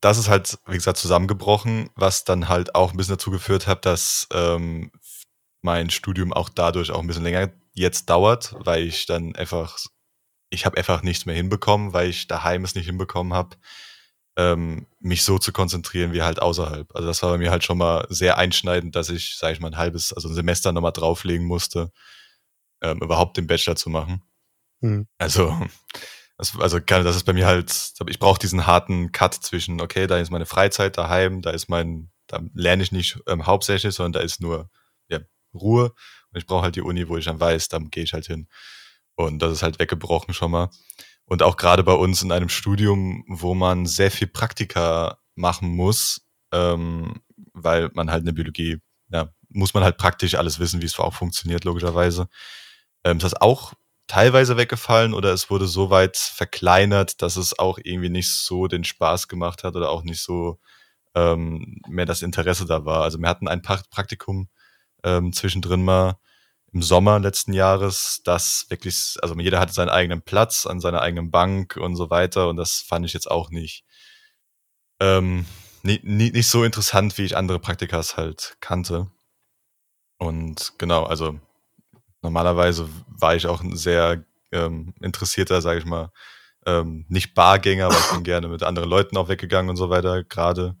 das ist halt, wie gesagt, zusammengebrochen, was dann halt auch ein bisschen dazu geführt hat, dass ähm, mein Studium auch dadurch auch ein bisschen länger jetzt dauert, weil ich dann einfach, ich habe einfach nichts mehr hinbekommen, weil ich daheim es nicht hinbekommen habe, ähm, mich so zu konzentrieren wie halt außerhalb. Also das war bei mir halt schon mal sehr einschneidend, dass ich, sage ich mal, ein halbes, also ein Semester nochmal drauflegen musste, ähm, überhaupt den Bachelor zu machen. Mhm. Also das, also das ist bei mir halt, ich brauche diesen harten Cut zwischen, okay, da ist meine Freizeit daheim, da ist mein, da lerne ich nicht ähm, hauptsächlich, sondern da ist nur ja, Ruhe. Und ich brauche halt die Uni, wo ich dann weiß, dann gehe ich halt hin. Und das ist halt weggebrochen schon mal. Und auch gerade bei uns in einem Studium, wo man sehr viel Praktika machen muss, ähm, weil man halt eine Biologie, ja, muss man halt praktisch alles wissen, wie es auch funktioniert, logischerweise. Ähm, ist das auch teilweise weggefallen oder es wurde so weit verkleinert, dass es auch irgendwie nicht so den Spaß gemacht hat oder auch nicht so ähm, mehr das Interesse da war. Also wir hatten ein Praktikum ähm, zwischendrin mal im Sommer letzten Jahres, das wirklich, also jeder hatte seinen eigenen Platz an seiner eigenen Bank und so weiter und das fand ich jetzt auch nicht, ähm, nicht, nicht so interessant, wie ich andere Praktikas halt kannte. Und genau, also normalerweise war ich auch ein sehr ähm, interessierter, sage ich mal, ähm, nicht Bargänger, aber ich bin (coughs) gerne mit anderen Leuten auch weggegangen und so weiter, gerade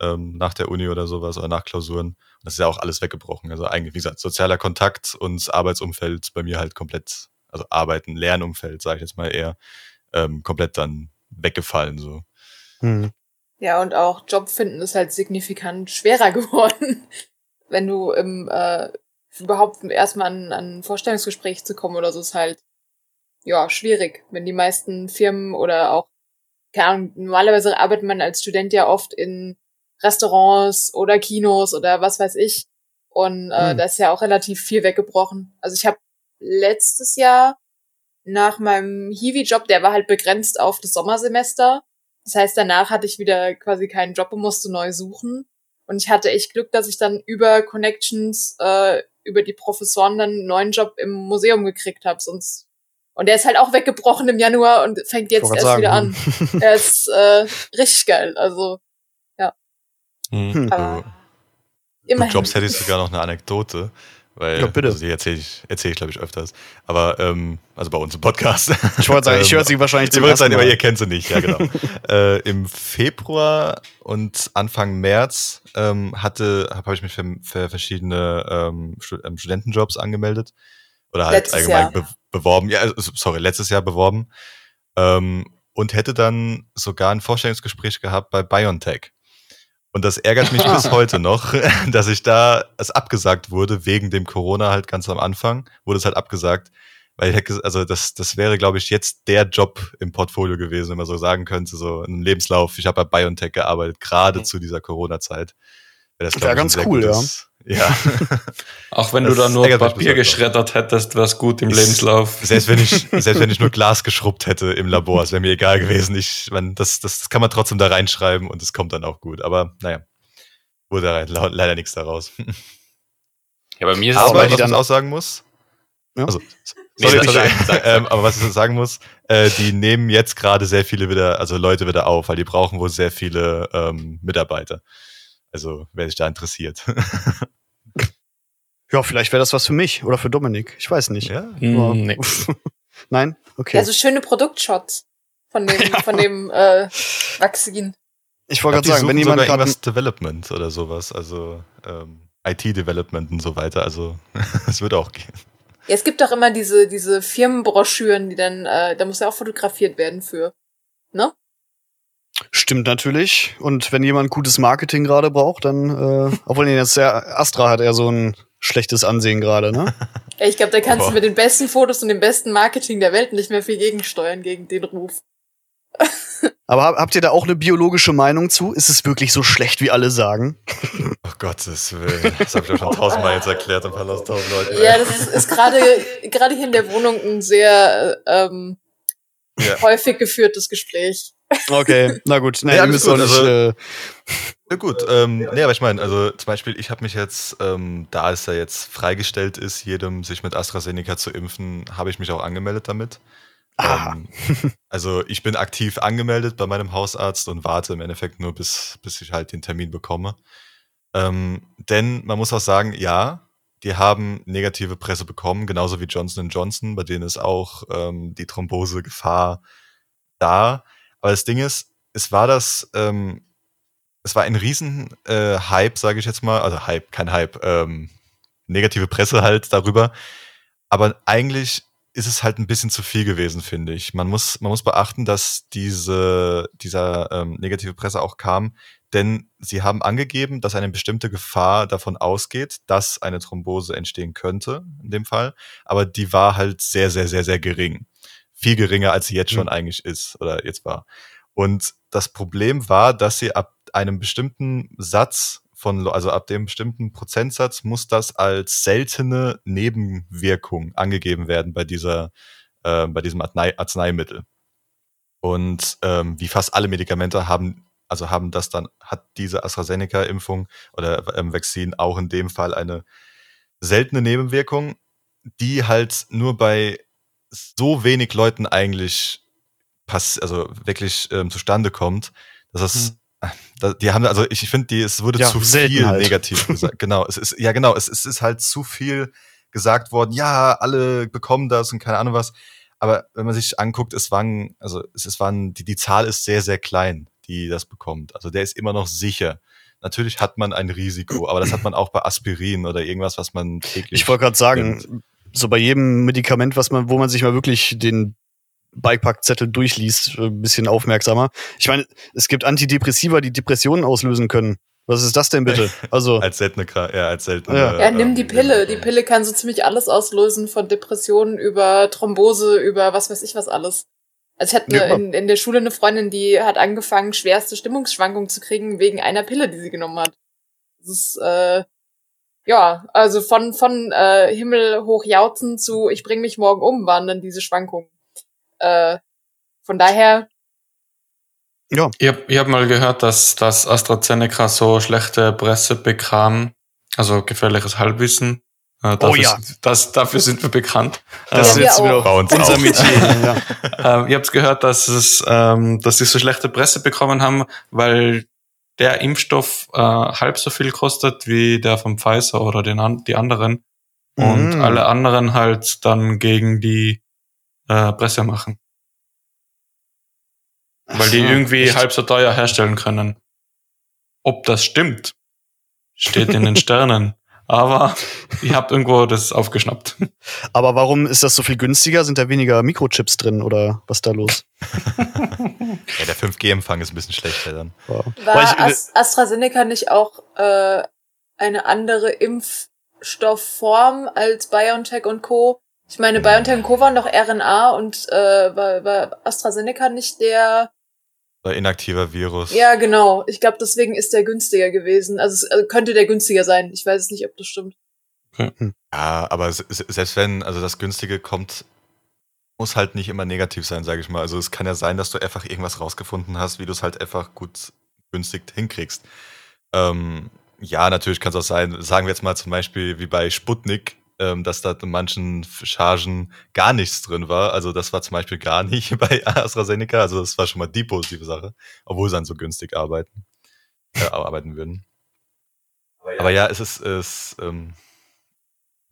ähm, nach der Uni oder sowas oder nach Klausuren. das ist ja auch alles weggebrochen. Also eigentlich, wie gesagt, sozialer Kontakt und das Arbeitsumfeld bei mir halt komplett, also Arbeiten, Lernumfeld, sage ich jetzt mal eher, ähm, komplett dann weggefallen. so. Hm. Ja, und auch Job finden ist halt signifikant schwerer (laughs) geworden. Wenn du im äh, überhaupt erstmal an, an ein Vorstellungsgespräch zu kommen oder so ist halt, ja, schwierig. Wenn die meisten Firmen oder auch, keine Ahnung, normalerweise arbeitet man als Student ja oft in Restaurants oder Kinos oder was weiß ich. Und äh, hm. da ist ja auch relativ viel weggebrochen. Also ich habe letztes Jahr nach meinem Hiwi-Job, der war halt begrenzt auf das Sommersemester. Das heißt, danach hatte ich wieder quasi keinen Job und musste neu suchen. Und ich hatte echt Glück, dass ich dann über Connections äh, über die Professoren dann einen neuen Job im Museum gekriegt habe, sonst und der ist halt auch weggebrochen im Januar und fängt jetzt erst sagen. wieder an. er ist äh, richtig geil, also ja. Hm. Hm. Aber immerhin. Jobs hätte ich sogar noch eine Anekdote. Weil, Ja, bitte. Also die erzähle ich, erzähl ich glaube ich, öfters. Aber, ähm, also bei uns im Podcast. Ich wollte sagen, ich (laughs) höre sie wahrscheinlich Ich zum wollte ersten sagen, aber Mal. ihr kennt sie nicht, ja genau. (laughs) äh, Im Februar und Anfang März ähm, hatte, habe hab ich mich für, für verschiedene ähm, ähm, Studentenjobs angemeldet. Oder halt Letztes allgemein Jahr. be beworben. Ja, also, sorry, letztes Jahr beworben. Ähm, und hätte dann sogar ein Vorstellungsgespräch gehabt bei BioNTech. Und das ärgert mich bis heute noch, (laughs) dass ich da es abgesagt wurde, wegen dem Corona halt ganz am Anfang, wurde es halt abgesagt, weil ich also das, das wäre, glaube ich, jetzt der Job im Portfolio gewesen, wenn man so sagen könnte, so ein Lebenslauf. Ich habe bei BioNTech gearbeitet, gerade zu dieser Corona-Zeit. Wäre das, Wäre ganz cool, gutes- Ja. (laughs) Auch wenn Das du da nur Papier geschreddert hättest, wär's gut im Ist- Lebenslauf. selbst wenn ich, (laughs) selbst wenn ich nur Glas geschrubbt hätte im Labor, es wäre mir egal gewesen. Ich, man, das, das kann man trotzdem da reinschreiben und es kommt dann auch gut. Aber naja, wurde da le- leider nichts daraus. (laughs) Ja, bei mir ist es Aber weil aber was dann- ich auch sagen muss, Ja. also, Nee, sorry, sag- sorry, sag- sag- ähm, aber was ich so sagen muss, äh, die nehmen jetzt gerade sehr viele wieder, also Leute wieder auf, weil die brauchen wohl sehr viele ähm, Mitarbeiter. Also wer sich da interessiert. Ja, vielleicht wäre das was für mich oder für Dominik. Ich weiß nicht. ja. Aber- Hm, nee. (laughs) Nein? Okay. Ja, so schöne Produktshots von dem, (laughs) von dem äh, Vakzin. ich wollte gerade sagen, wenn jemand gerade irgendwas Development oder sowas, also ähm, IT-Development und so weiter. Also (laughs) es wird auch gehen. Ja, es gibt doch immer diese, diese Firmenbroschüren, die dann, äh, da muss ja auch fotografiert werden für. Ne? Stimmt natürlich. Und wenn jemand gutes Marketing gerade braucht, dann, äh, obwohl jetzt der Astra hat eher so ein schlechtes Ansehen gerade, ne? (laughs) Ich glaube, da kannst Boah. du mit den besten Fotos und dem besten Marketing der Welt nicht mehr viel gegensteuern gegen den Ruf. (laughs) Aber hab, habt ihr da auch eine biologische Meinung zu? Ist es wirklich so schlecht, wie alle sagen? (laughs) Oh Gottes Willen. Das habe ich auch schon tausendmal jetzt erklärt und verlassen tausend Leute. Ja, das ist, ist gerade gerade hier in der Wohnung ein sehr äh, ähm, Ja. häufig geführtes Gespräch. Okay, na gut. Nein, Ja, ihr müsst doch gut, nicht. also- äh, Ja gut, ähm, nee, aber ich meine, also zum Beispiel, ich habe mich jetzt, ähm, da es ja jetzt freigestellt ist, jedem sich mit AstraZeneca zu impfen, habe ich mich auch angemeldet damit. Aha. Ähm, also ich bin aktiv angemeldet bei meinem Hausarzt und warte im Endeffekt nur, bis, bis ich halt den Termin bekomme. Ähm, denn man muss auch sagen, ja, die haben negative Presse bekommen, genauso wie Johnson Johnson, bei denen ist auch ähm, die Thrombosegefahr da. Aber das Ding ist, es war das, ähm, es war ein riesen äh, sage ich jetzt mal, also Hype, kein Hype, ähm, negative Presse halt darüber. Aber eigentlich ist es halt ein bisschen zu viel gewesen, finde ich. Man muss, man muss beachten, dass diese, dieser ähm, negative Presse auch kam, denn sie haben angegeben, dass eine bestimmte Gefahr davon ausgeht, dass eine Thrombose entstehen könnte, in dem Fall. Aber die war halt sehr, sehr, sehr, sehr gering. Viel geringer, als sie jetzt schon eigentlich ist oder jetzt war. Und das Problem war, dass sie ab einem bestimmten Satz von, also ab dem bestimmten Prozentsatz muss das als seltene Nebenwirkung angegeben werden bei dieser, äh, bei diesem Arznei Arzneimittel. Und ähm, wie fast alle Medikamente haben, also haben das dann, hat diese AstraZeneca-Impfung oder ähm, Vakzin auch in dem Fall eine seltene Nebenwirkung, die halt nur bei so wenig Leuten eigentlich pass also wirklich ähm, zustande kommt, dass das da, die haben also ich finde die es wurde Ja, zu viel halt. negativ gesagt. (laughs) Genau es ist ja genau es, es ist halt zu viel gesagt worden. Ja alle bekommen das und keine Ahnung was. Aber wenn man sich anguckt es waren also es, es waren die die Zahl ist sehr sehr klein die das bekommt. Also der ist immer noch sicher. Natürlich hat man ein Risiko aber das hat man auch bei Aspirin oder irgendwas was man täglich Ich wollte gerade sagen, stimmt. so bei jedem Medikament, was man, wo man sich mal wirklich den Beipackzettel durchliest, äh, ein bisschen aufmerksamer. Ich meine, es gibt Antidepressiva, die Depressionen auslösen können. Was ist das denn bitte? (laughs) Also, als seltene ja als seltene Ja. Ja, nimm die ähm, Pille. Die Pille kann so ziemlich alles auslösen, von Depressionen über Thrombose, über was weiß ich was alles. Also ich hatte Ja. in, in der Schule eine Freundin, die hat angefangen, schwerste Stimmungsschwankungen zu kriegen wegen einer Pille, die sie genommen hat. Das ist, äh, ja, also von, von äh, Himmel hoch jauzen zu ich bring mich morgen um, waren dann diese Schwankungen. Äh, von daher, Ich habe hab mal gehört, dass, dass AstraZeneca so schlechte Presse bekam, also gefährliches Halbwissen. Äh, dafür, Oh ja. sind, das, dafür sind wir bekannt. das ist wir jetzt auch. wieder Bei uns unser auch. Metier. (laughs) ja. Ähm, ihr habt gehört, dass es, ähm, dass sie so schlechte Presse bekommen haben, weil der Impfstoff äh, halb so viel kostet wie der von Pfizer oder den an, die anderen und Mm. alle anderen halt dann gegen die äh, Presse machen. Weil die Ach so, irgendwie echt? halb so teuer herstellen können. Ob das stimmt, steht in den (laughs) Sternen. Aber ihr habt irgendwo das aufgeschnappt. Aber warum ist das so viel günstiger? Sind da weniger Mikrochips drin oder was ist da los? Ja, der 5G-Empfang ist ein bisschen schlechter dann. Ja. War ich- Ast AstraZeneca nicht auch äh, eine andere Impfstoffform als BioNTech und Co.? Ich meine, BioNTech und Co. waren doch RNA und äh, war, war AstraZeneca nicht der. Inaktiver Virus. Ja, genau. Ich glaube, deswegen ist der günstiger gewesen. Also es äh, könnte der günstiger sein. Ich weiß es nicht, ob das stimmt. Ja, aber se- se- selbst wenn, also das Günstige kommt, muss halt nicht immer negativ sein, sage ich mal. Also es kann ja sein, dass du einfach irgendwas rausgefunden hast, wie du es halt einfach gut günstig hinkriegst. Ähm, ja, natürlich kann es auch sein, sagen wir jetzt mal zum Beispiel wie bei Sputnik, ähm, dass da in manchen Chargen gar nichts drin war. Also das war zum Beispiel gar nicht (laughs) bei AstraZeneca. Also das war schon mal die positive Sache, obwohl sie dann so günstig arbeiten, äh, arbeiten würden. Aber ja, es ist, es, ähm,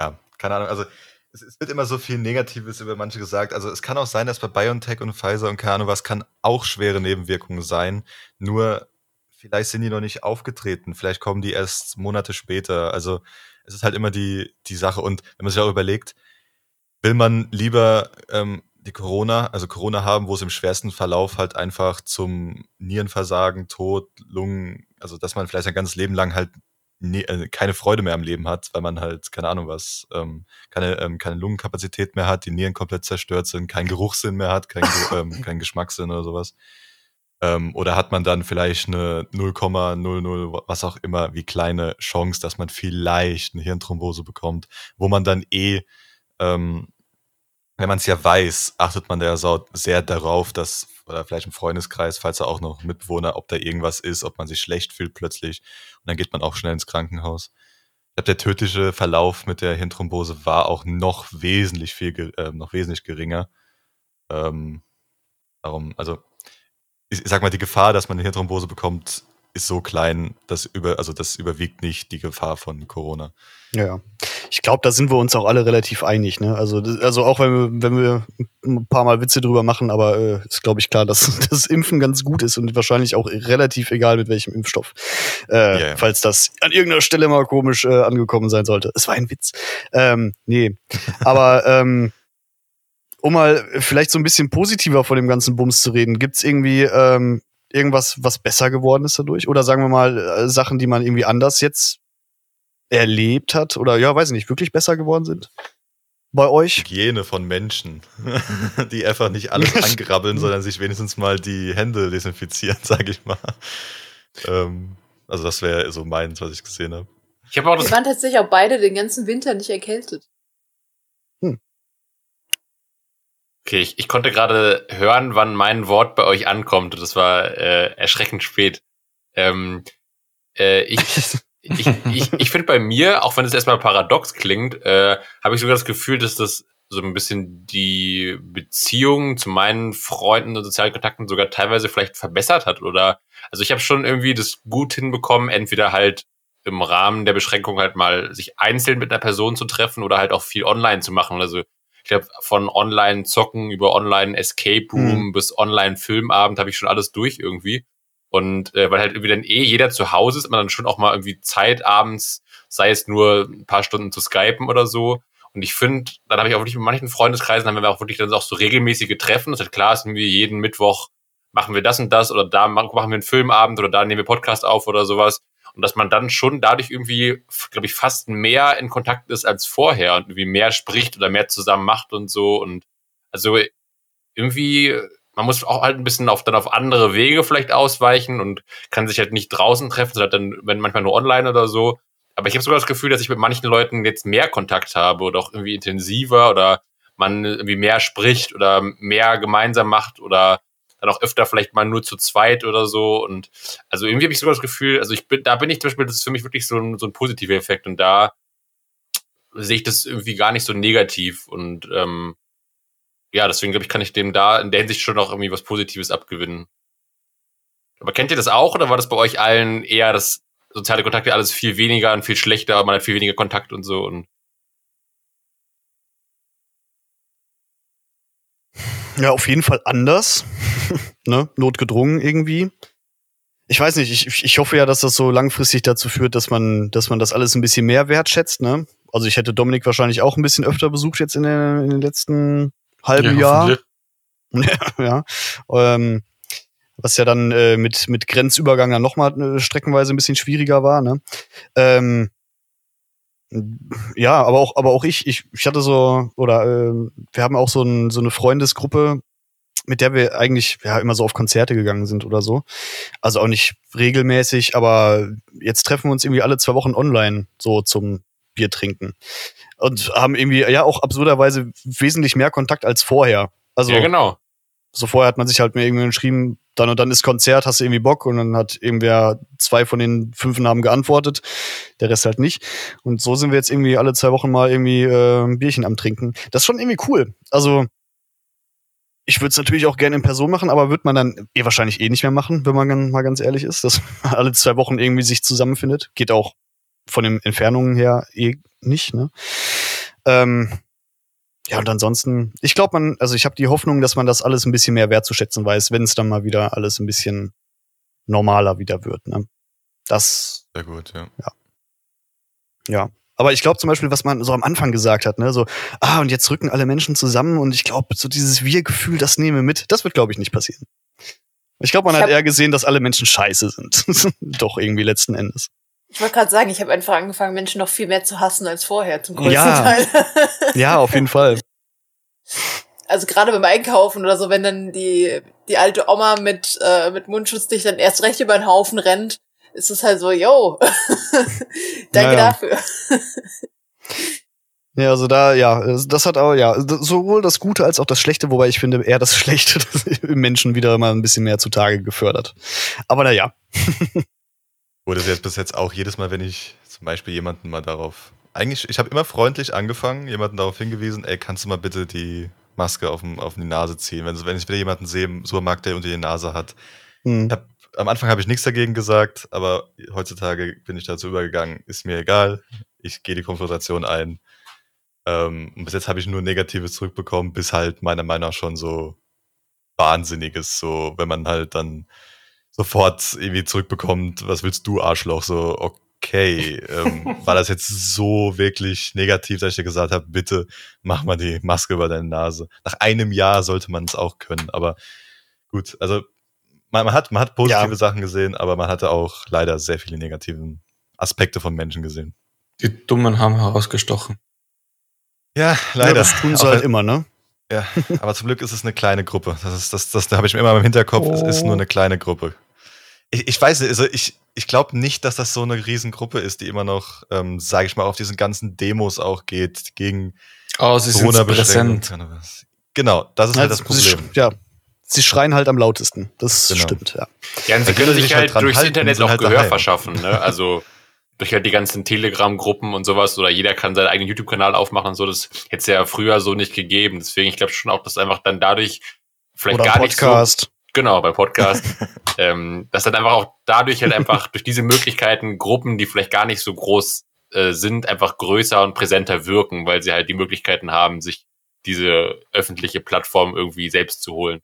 ja, keine Ahnung, also es, es wird immer so viel Negatives über manche gesagt. Also es kann auch sein, dass bei BioNTech und Pfizer und keine Ahnung was kann auch schwere Nebenwirkungen sein. Nur vielleicht sind die noch nicht aufgetreten. Vielleicht kommen die erst Monate später. Also es ist halt immer die, die Sache. Und wenn man sich auch überlegt, will man lieber ähm, die Corona, also Corona haben, wo es im schwersten Verlauf halt einfach zum Nierenversagen, Tod, Lungen, also dass man vielleicht sein ganzes Leben lang halt nie, äh, keine Freude mehr am Leben hat, weil man halt, keine Ahnung was, ähm, keine, ähm, keine Lungenkapazität mehr hat, die Nieren komplett zerstört sind, keinen Geruchssinn mehr hat, kein, Ge- ähm, keinen Geschmackssinn oder sowas. Ähm, oder hat man dann vielleicht eine 0,00, was auch immer, wie kleine Chance, dass man vielleicht eine Hirnthrombose bekommt, wo man dann eh, ähm, wenn man es ja weiß, achtet man da so sehr darauf, dass, oder vielleicht im Freundeskreis, falls da auch noch Mitbewohner, ob da irgendwas ist, ob man sich schlecht fühlt plötzlich. Und dann geht man auch schnell ins Krankenhaus. Ich glaube, der tödliche Verlauf mit der Hirnthrombose war auch noch wesentlich viel, äh, noch wesentlich geringer. Ähm, darum, also, ich, ich sag mal, die Gefahr, dass man eine Hirnthrombose bekommt, ist so klein, dass über, also das überwiegt nicht die Gefahr von Corona. Ja, ich glaube, da sind wir uns auch alle relativ einig. Ne? Also, also auch wenn wir, wenn wir ein paar Mal Witze drüber machen, aber äh, ist, glaube ich, klar, dass (laughs) das Impfen ganz gut ist und wahrscheinlich auch relativ egal mit welchem Impfstoff. Äh, Ja, ja. Falls das an irgendeiner Stelle mal komisch äh, angekommen sein sollte. Es war ein Witz. Ähm, nee, aber ähm, um mal vielleicht so ein bisschen positiver von dem ganzen Bums zu reden, gibt's irgendwie ähm, irgendwas, was besser geworden ist dadurch? Oder sagen wir mal äh, Sachen, die man irgendwie anders jetzt erlebt hat oder ja, weiß ich nicht, wirklich besser geworden sind? Bei euch? Hygiene von Menschen, (laughs) die einfach nicht alles angrabbeln, sondern sich wenigstens mal die Hände desinfizieren, (laughs) sage ich mal. Ähm, also das wäre so meins, was ich gesehen habe. Ich habe auch das waren tatsächlich auch beide den ganzen Winter nicht erkältet. Okay, ich, ich konnte gerade hören, wann mein Wort bei euch ankommt. Das war äh, erschreckend spät. Ähm, äh, ich (laughs) ich, ich, ich finde bei mir, auch wenn es erstmal paradox klingt, äh, habe ich sogar das Gefühl, dass das so ein bisschen die Beziehung zu meinen Freunden und sozialen Kontakten sogar teilweise vielleicht verbessert hat. Oder also ich habe schon irgendwie das gut hinbekommen, entweder halt im Rahmen der Beschränkung halt mal sich einzeln mit einer Person zu treffen oder halt auch viel online zu machen. Also ich glaube, von Online-Zocken über Online-Escape Room bis Online-Filmabend habe ich schon alles durch irgendwie. Und äh, weil halt irgendwie dann eh jeder zu Hause ist, man dann schon auch mal irgendwie Zeit abends, sei es nur ein paar Stunden zu skypen oder so. Und ich finde, dann habe ich auch wirklich mit manchen Freundeskreisen, haben wir auch wirklich dann auch so regelmäßige Treffen. Das ist halt klar, ist irgendwie jeden Mittwoch machen wir das und das oder da machen wir einen Filmabend oder da nehmen wir Podcast auf oder sowas. Und dass man dann schon dadurch irgendwie, glaube ich, fast mehr in Kontakt ist als vorher und irgendwie mehr spricht oder mehr zusammen macht und so. Und also irgendwie, man muss auch halt ein bisschen auf, dann auf andere Wege vielleicht ausweichen und kann sich halt nicht draußen treffen, sondern dann, wenn manchmal nur online oder so. Aber ich habe sogar das Gefühl, dass ich mit manchen Leuten jetzt mehr Kontakt habe oder auch irgendwie intensiver oder man irgendwie mehr spricht oder mehr gemeinsam macht oder dann auch öfter vielleicht mal nur zu zweit oder so. Und also irgendwie habe ich sogar das Gefühl, also ich bin, da bin ich zum Beispiel, das ist für mich wirklich so ein, so ein positiver Effekt und da sehe ich das irgendwie gar nicht so negativ und ähm, ja, deswegen glaube ich, kann ich dem da in der Hinsicht schon auch irgendwie was Positives abgewinnen. Aber kennt ihr das auch oder war das bei euch allen eher das soziale Kontakte alles viel weniger und viel schlechter, man hat viel weniger Kontakt und so und Ja, auf jeden Fall anders. (laughs) ne? Notgedrungen irgendwie. Ich weiß nicht, ich, ich hoffe ja, dass das so langfristig dazu führt, dass man, dass man das alles ein bisschen mehr wertschätzt, ne? Also ich hätte Dominik wahrscheinlich auch ein bisschen öfter besucht jetzt in, der, in den letzten halben Jahr. ja, (laughs) ja. Ähm, was ja dann äh, mit, mit Grenzübergang dann nochmal äh, streckenweise ein bisschen schwieriger war, ne? Ähm, ja, aber auch, aber auch ich, ich, ich hatte so, oder äh, wir haben auch so, ein, so eine Freundesgruppe, mit der wir eigentlich ja immer so auf Konzerte gegangen sind oder so. Also auch nicht regelmäßig, aber jetzt treffen wir uns irgendwie alle zwei Wochen online so zum Bier trinken. Und haben irgendwie ja auch absurderweise wesentlich mehr Kontakt als vorher. Also ja, genau. So vorher hat man sich halt mir irgendwie geschrieben, dann und dann ist Konzert, hast du irgendwie Bock und dann hat irgendwer zwei von den fünf Namen geantwortet, der Rest halt nicht. Und so sind wir jetzt irgendwie alle zwei Wochen mal irgendwie äh, ein Bierchen am Trinken. Das ist schon irgendwie cool. Also ich würde es natürlich auch gerne in Person machen, aber wird man dann eh wahrscheinlich eh nicht mehr machen, wenn man mal ganz ehrlich ist, dass man alle zwei Wochen irgendwie sich zusammenfindet. Geht auch von den Entfernungen her eh nicht, ne? Ähm, ja, und ansonsten, ich glaube, man, also ich habe die Hoffnung, dass man das alles ein bisschen mehr wertzuschätzen weiß, wenn es dann mal wieder alles ein bisschen normaler wieder wird. Ne? Das. Sehr gut, ja. Ja. Ja. Aber ich glaube zum Beispiel, was man so am Anfang gesagt hat, ne, so, ah, und jetzt rücken alle Menschen zusammen und ich glaube, so dieses Wir-Gefühl, das nehmen wir mit, das wird, glaube ich, nicht passieren. Ich glaube, man ich hat eher gesehen, dass alle Menschen scheiße sind. (laughs) Doch irgendwie letzten Endes. Ich wollte gerade sagen, ich habe einfach angefangen, Menschen noch viel mehr zu hassen als vorher, zum größten ja. Teil. (laughs) ja, auf jeden Fall. Also gerade beim Einkaufen oder so, wenn dann die, die alte Oma mit, äh, mit Mundschutz dich dann erst recht über den Haufen rennt, ist es halt so, yo, (laughs) danke Ja, ja. dafür. Ja, also da, ja, das hat auch, ja, sowohl das Gute als auch das Schlechte, wobei ich finde, eher das (laughs) Schlechte das im Menschen wieder mal ein bisschen mehr zutage gefördert. Aber naja. Wurde es jetzt bis jetzt auch jedes Mal, wenn ich zum Beispiel jemanden mal darauf. Eigentlich, ich habe immer freundlich angefangen, jemanden darauf hingewiesen, ey, kannst du mal bitte die Maske auf, dem, auf die Nase ziehen? Wenn, wenn ich wieder jemanden sehe im Supermarkt, der unter die Nase hat. Hm. Ich hab, am Anfang habe ich nichts dagegen gesagt, aber heutzutage bin ich dazu übergegangen, ist mir egal. Ich gehe die Konfrontation ein. Ähm, und bis jetzt habe ich nur Negatives zurückbekommen, bis halt meiner Meinung nach schon so Wahnsinniges, so wenn man halt dann sofort irgendwie zurückbekommt, was willst du, Arschloch? So, okay, ähm, (laughs) war das jetzt so wirklich negativ, dass ich dir gesagt habe, bitte mach mal die Maske über deine Nase. Nach einem Jahr sollte man es auch können, aber gut, also man, man hat, man hat positive Ja. Sachen gesehen, aber man hatte auch leider sehr viele negativen Aspekte von Menschen gesehen. Die Dummen haben herausgestochen. Ja, Ja, leider. das tun sie halt immer, ne? Ja, aber zum Glück ist es eine kleine Gruppe. Das ist, das, das, da habe ich mir immer im Hinterkopf, es ist nur eine kleine Gruppe. Ich, ich weiß nicht, also ich, ich glaube nicht, dass das so eine Riesengruppe ist, die immer noch, ähm, sage ich mal, auf diesen ganzen Demos auch geht, gegen Oh, sie sind Corona-Beschränkungen. präsent. Genau, das ist halt das sie, Problem. sch- ja, sie schreien halt am lautesten. Das Genau. stimmt, ja. Ja, und sie können können sie sich halt halt durchs halten, Internet auch halt Gehör daheim. verschaffen, ne? Also durch halt die ganzen Telegram-Gruppen und sowas oder jeder kann seinen eigenen YouTube-Kanal aufmachen und so. Das hätte es ja früher so nicht gegeben. Deswegen, ich glaube schon auch, dass einfach dann dadurch vielleicht Oder gar Podcast. nicht so. Genau, bei Podcast. (laughs) ähm, dass dann einfach auch dadurch halt einfach durch diese Möglichkeiten Gruppen, die vielleicht gar nicht so groß äh, sind, einfach größer und präsenter wirken, weil sie halt die Möglichkeiten haben, sich diese öffentliche Plattform irgendwie selbst zu holen.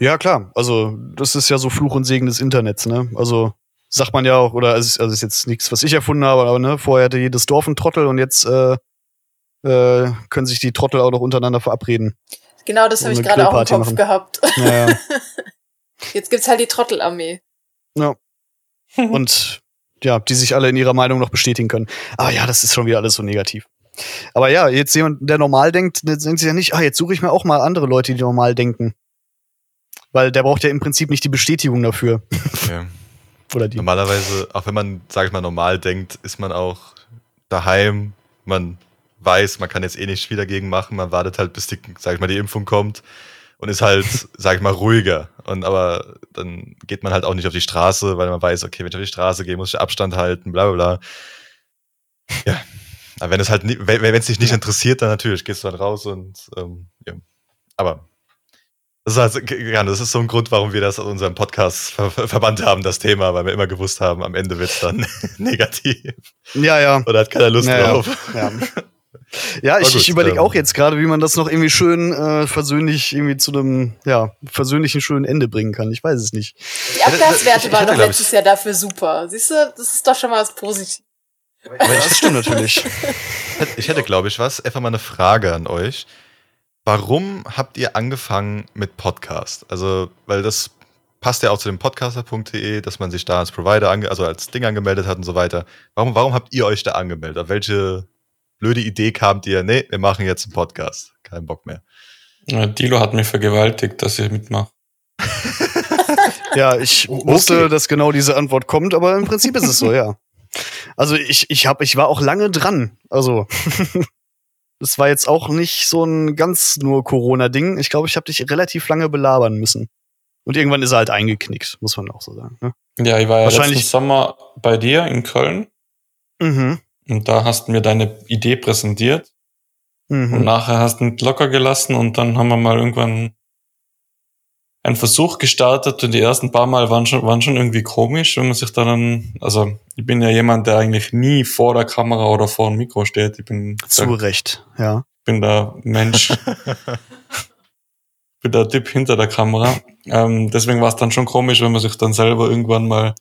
Ja, klar. Also, das ist ja so Fluch und Segen des Internets, ne? Also, sagt man ja auch, oder es ist, also ist jetzt nichts, was ich erfunden habe, aber ne, vorher hatte jedes Dorf einen Trottel und jetzt äh, äh, können sich die Trottel auch noch untereinander verabreden. Genau das habe ich gerade auch im Kopf machen. gehabt. Naja. (laughs) Jetzt gibt's halt die Trottelarmee. (laughs) und ja, die sich alle in ihrer Meinung noch bestätigen können. Aber ja, das ist schon wieder alles so negativ. Aber ja, jetzt jemand, der normal denkt, der denkt sich ja nicht, ah, jetzt suche ich mir auch mal andere Leute, die normal denken. Weil der braucht ja im Prinzip nicht die Bestätigung dafür. Ja. (laughs) Oder die. Normalerweise, auch wenn man, sage ich mal, normal denkt, ist man auch daheim. Man weiß, man kann jetzt eh nicht viel dagegen machen. Man wartet halt, bis die, sag ich mal, die Impfung kommt und ist halt, (laughs) sag ich mal, ruhiger. Und aber dann geht man halt auch nicht auf die Straße, weil man weiß, okay, wenn ich auf die Straße gehe, muss ich Abstand halten, bla bla bla. Ja. Aber wenn es halt nie, wenn es dich nicht interessiert, dann natürlich gehst du dann raus und ähm, ja. Aber Das ist, also, ja, das ist so ein Grund, warum wir das in unserem Podcast ver verbannt haben, das Thema, weil wir immer gewusst haben, am Ende wird es dann (laughs) negativ. Ja, ja. Oder hat keiner Lust Ja, drauf. Ja, ja (laughs) ich, gut, ich überlege ähm. auch jetzt gerade, wie man das noch irgendwie schön äh, versöhnlich irgendwie zu einem ja, versöhnlichen schönen Ende bringen kann. Ich weiß es nicht. Die Abgaswerte ich- ich waren doch letztes ich- Jahr dafür super. Siehst du, das ist doch schon mal was Positives. Das stimmt natürlich. (laughs) Ich hätte, glaube ich, was. Einfach mal eine Frage an euch. Warum habt ihr angefangen mit Podcast? Also, weil das passt ja auch zu dem podcaster.de, dass man sich da als Provider, ange also als Ding angemeldet hat und so weiter. Warum, warum habt ihr euch da angemeldet? Auf welche blöde Idee kamt ihr? Nee, wir machen jetzt einen Podcast. Kein Bock mehr. Ja, Dilo hat mich vergewaltigt, dass ich mitmache. (laughs) Ja, ich Okay. wusste, dass genau diese Antwort kommt, aber im Prinzip ist es so, ja. (laughs) Also ich, ich hab, ich war auch lange dran. Also (laughs) das war jetzt auch nicht so ein ganz nur Corona-Ding. Ich glaube, ich habe dich relativ lange belabern müssen. Und irgendwann ist er halt eingeknickt, muss man auch so sagen. Ne? Ja, ich war ja Wahrscheinlich- letzten Sommer bei dir in Köln Mhm. Und da hast du mir deine Idee präsentiert und Mhm. nachher hast du ihn locker gelassen und dann haben wir mal irgendwann einen Versuch gestartet und die ersten paar Mal waren schon, waren schon irgendwie komisch, wenn man sich da dann, also ich bin ja jemand, der eigentlich nie vor der Kamera oder vor dem Mikro steht. Ich bin, Zu Recht, ja. bin der Mensch, (laughs) bin der Typ hinter der Kamera. Ähm, deswegen war es dann schon komisch, wenn man sich dann selber irgendwann mal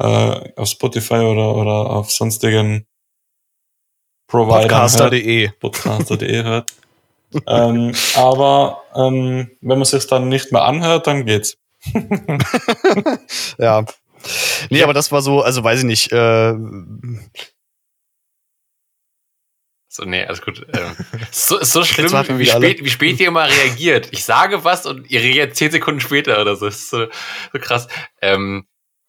äh, auf Spotify oder, oder auf sonstigen Providern hört Podcaster.de. podcaster.de hört. ähm, aber ähm, wenn man sich dann nicht mehr anhört, dann geht's. (laughs) Ja. Nee, aber das war so, also weiß ich nicht, äh, So, nee, alles gut. Ähm, so, ist so schlimm, wie spät, wie spät ihr immer reagiert. Ich sage was und ihr reagiert zehn Sekunden später oder so. Das ist so, so krass. Ähm,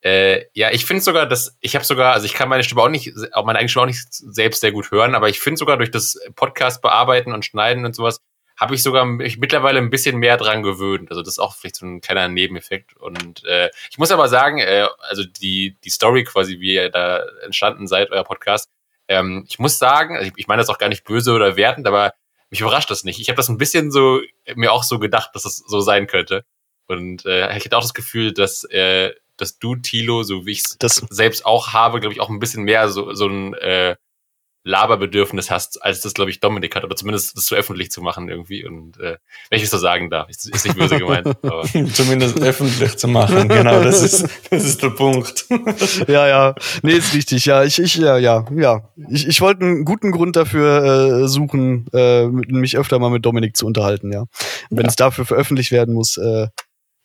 äh, ja, ich finde sogar, dass ich habe sogar, also ich kann meine Stimme auch nicht, auch meine eigene Stimme auch nicht selbst sehr gut hören, aber ich finde sogar durch das Podcast bearbeiten und schneiden und sowas habe ich sogar mich mittlerweile ein bisschen mehr dran gewöhnt. Also das ist auch vielleicht so ein kleiner Nebeneffekt. Und äh, ich muss aber sagen, äh, also die die Story quasi, wie ihr da entstanden seid, euer Podcast, ähm, ich muss sagen, also ich, ich meine das auch gar nicht böse oder wertend, aber mich überrascht das nicht. Ich habe das ein bisschen so mir auch so gedacht, dass das so sein könnte. Und äh, ich hatte auch das Gefühl, dass äh, dass du Tilo, so wie ich es das, selbst auch habe, glaube ich auch ein bisschen mehr so so ein äh, Laberbedürfnis hast, als das glaube ich Dominik hat oder zumindest das so öffentlich zu machen irgendwie. Und äh, wenn ich es so sagen darf, ist, ist nicht böse gemeint. (laughs) Aber (laughs) Zumindest öffentlich zu machen. Genau, das ist, das ist der Punkt. (laughs) ja, ja, nee, ist richtig, ja, ich, ich, ja, ja, ja. Ich, ich wollte einen guten Grund dafür äh, suchen, äh, mich öfter mal mit Dominik zu unterhalten, ja. Wenn Ja. es dafür veröffentlicht werden muss, äh,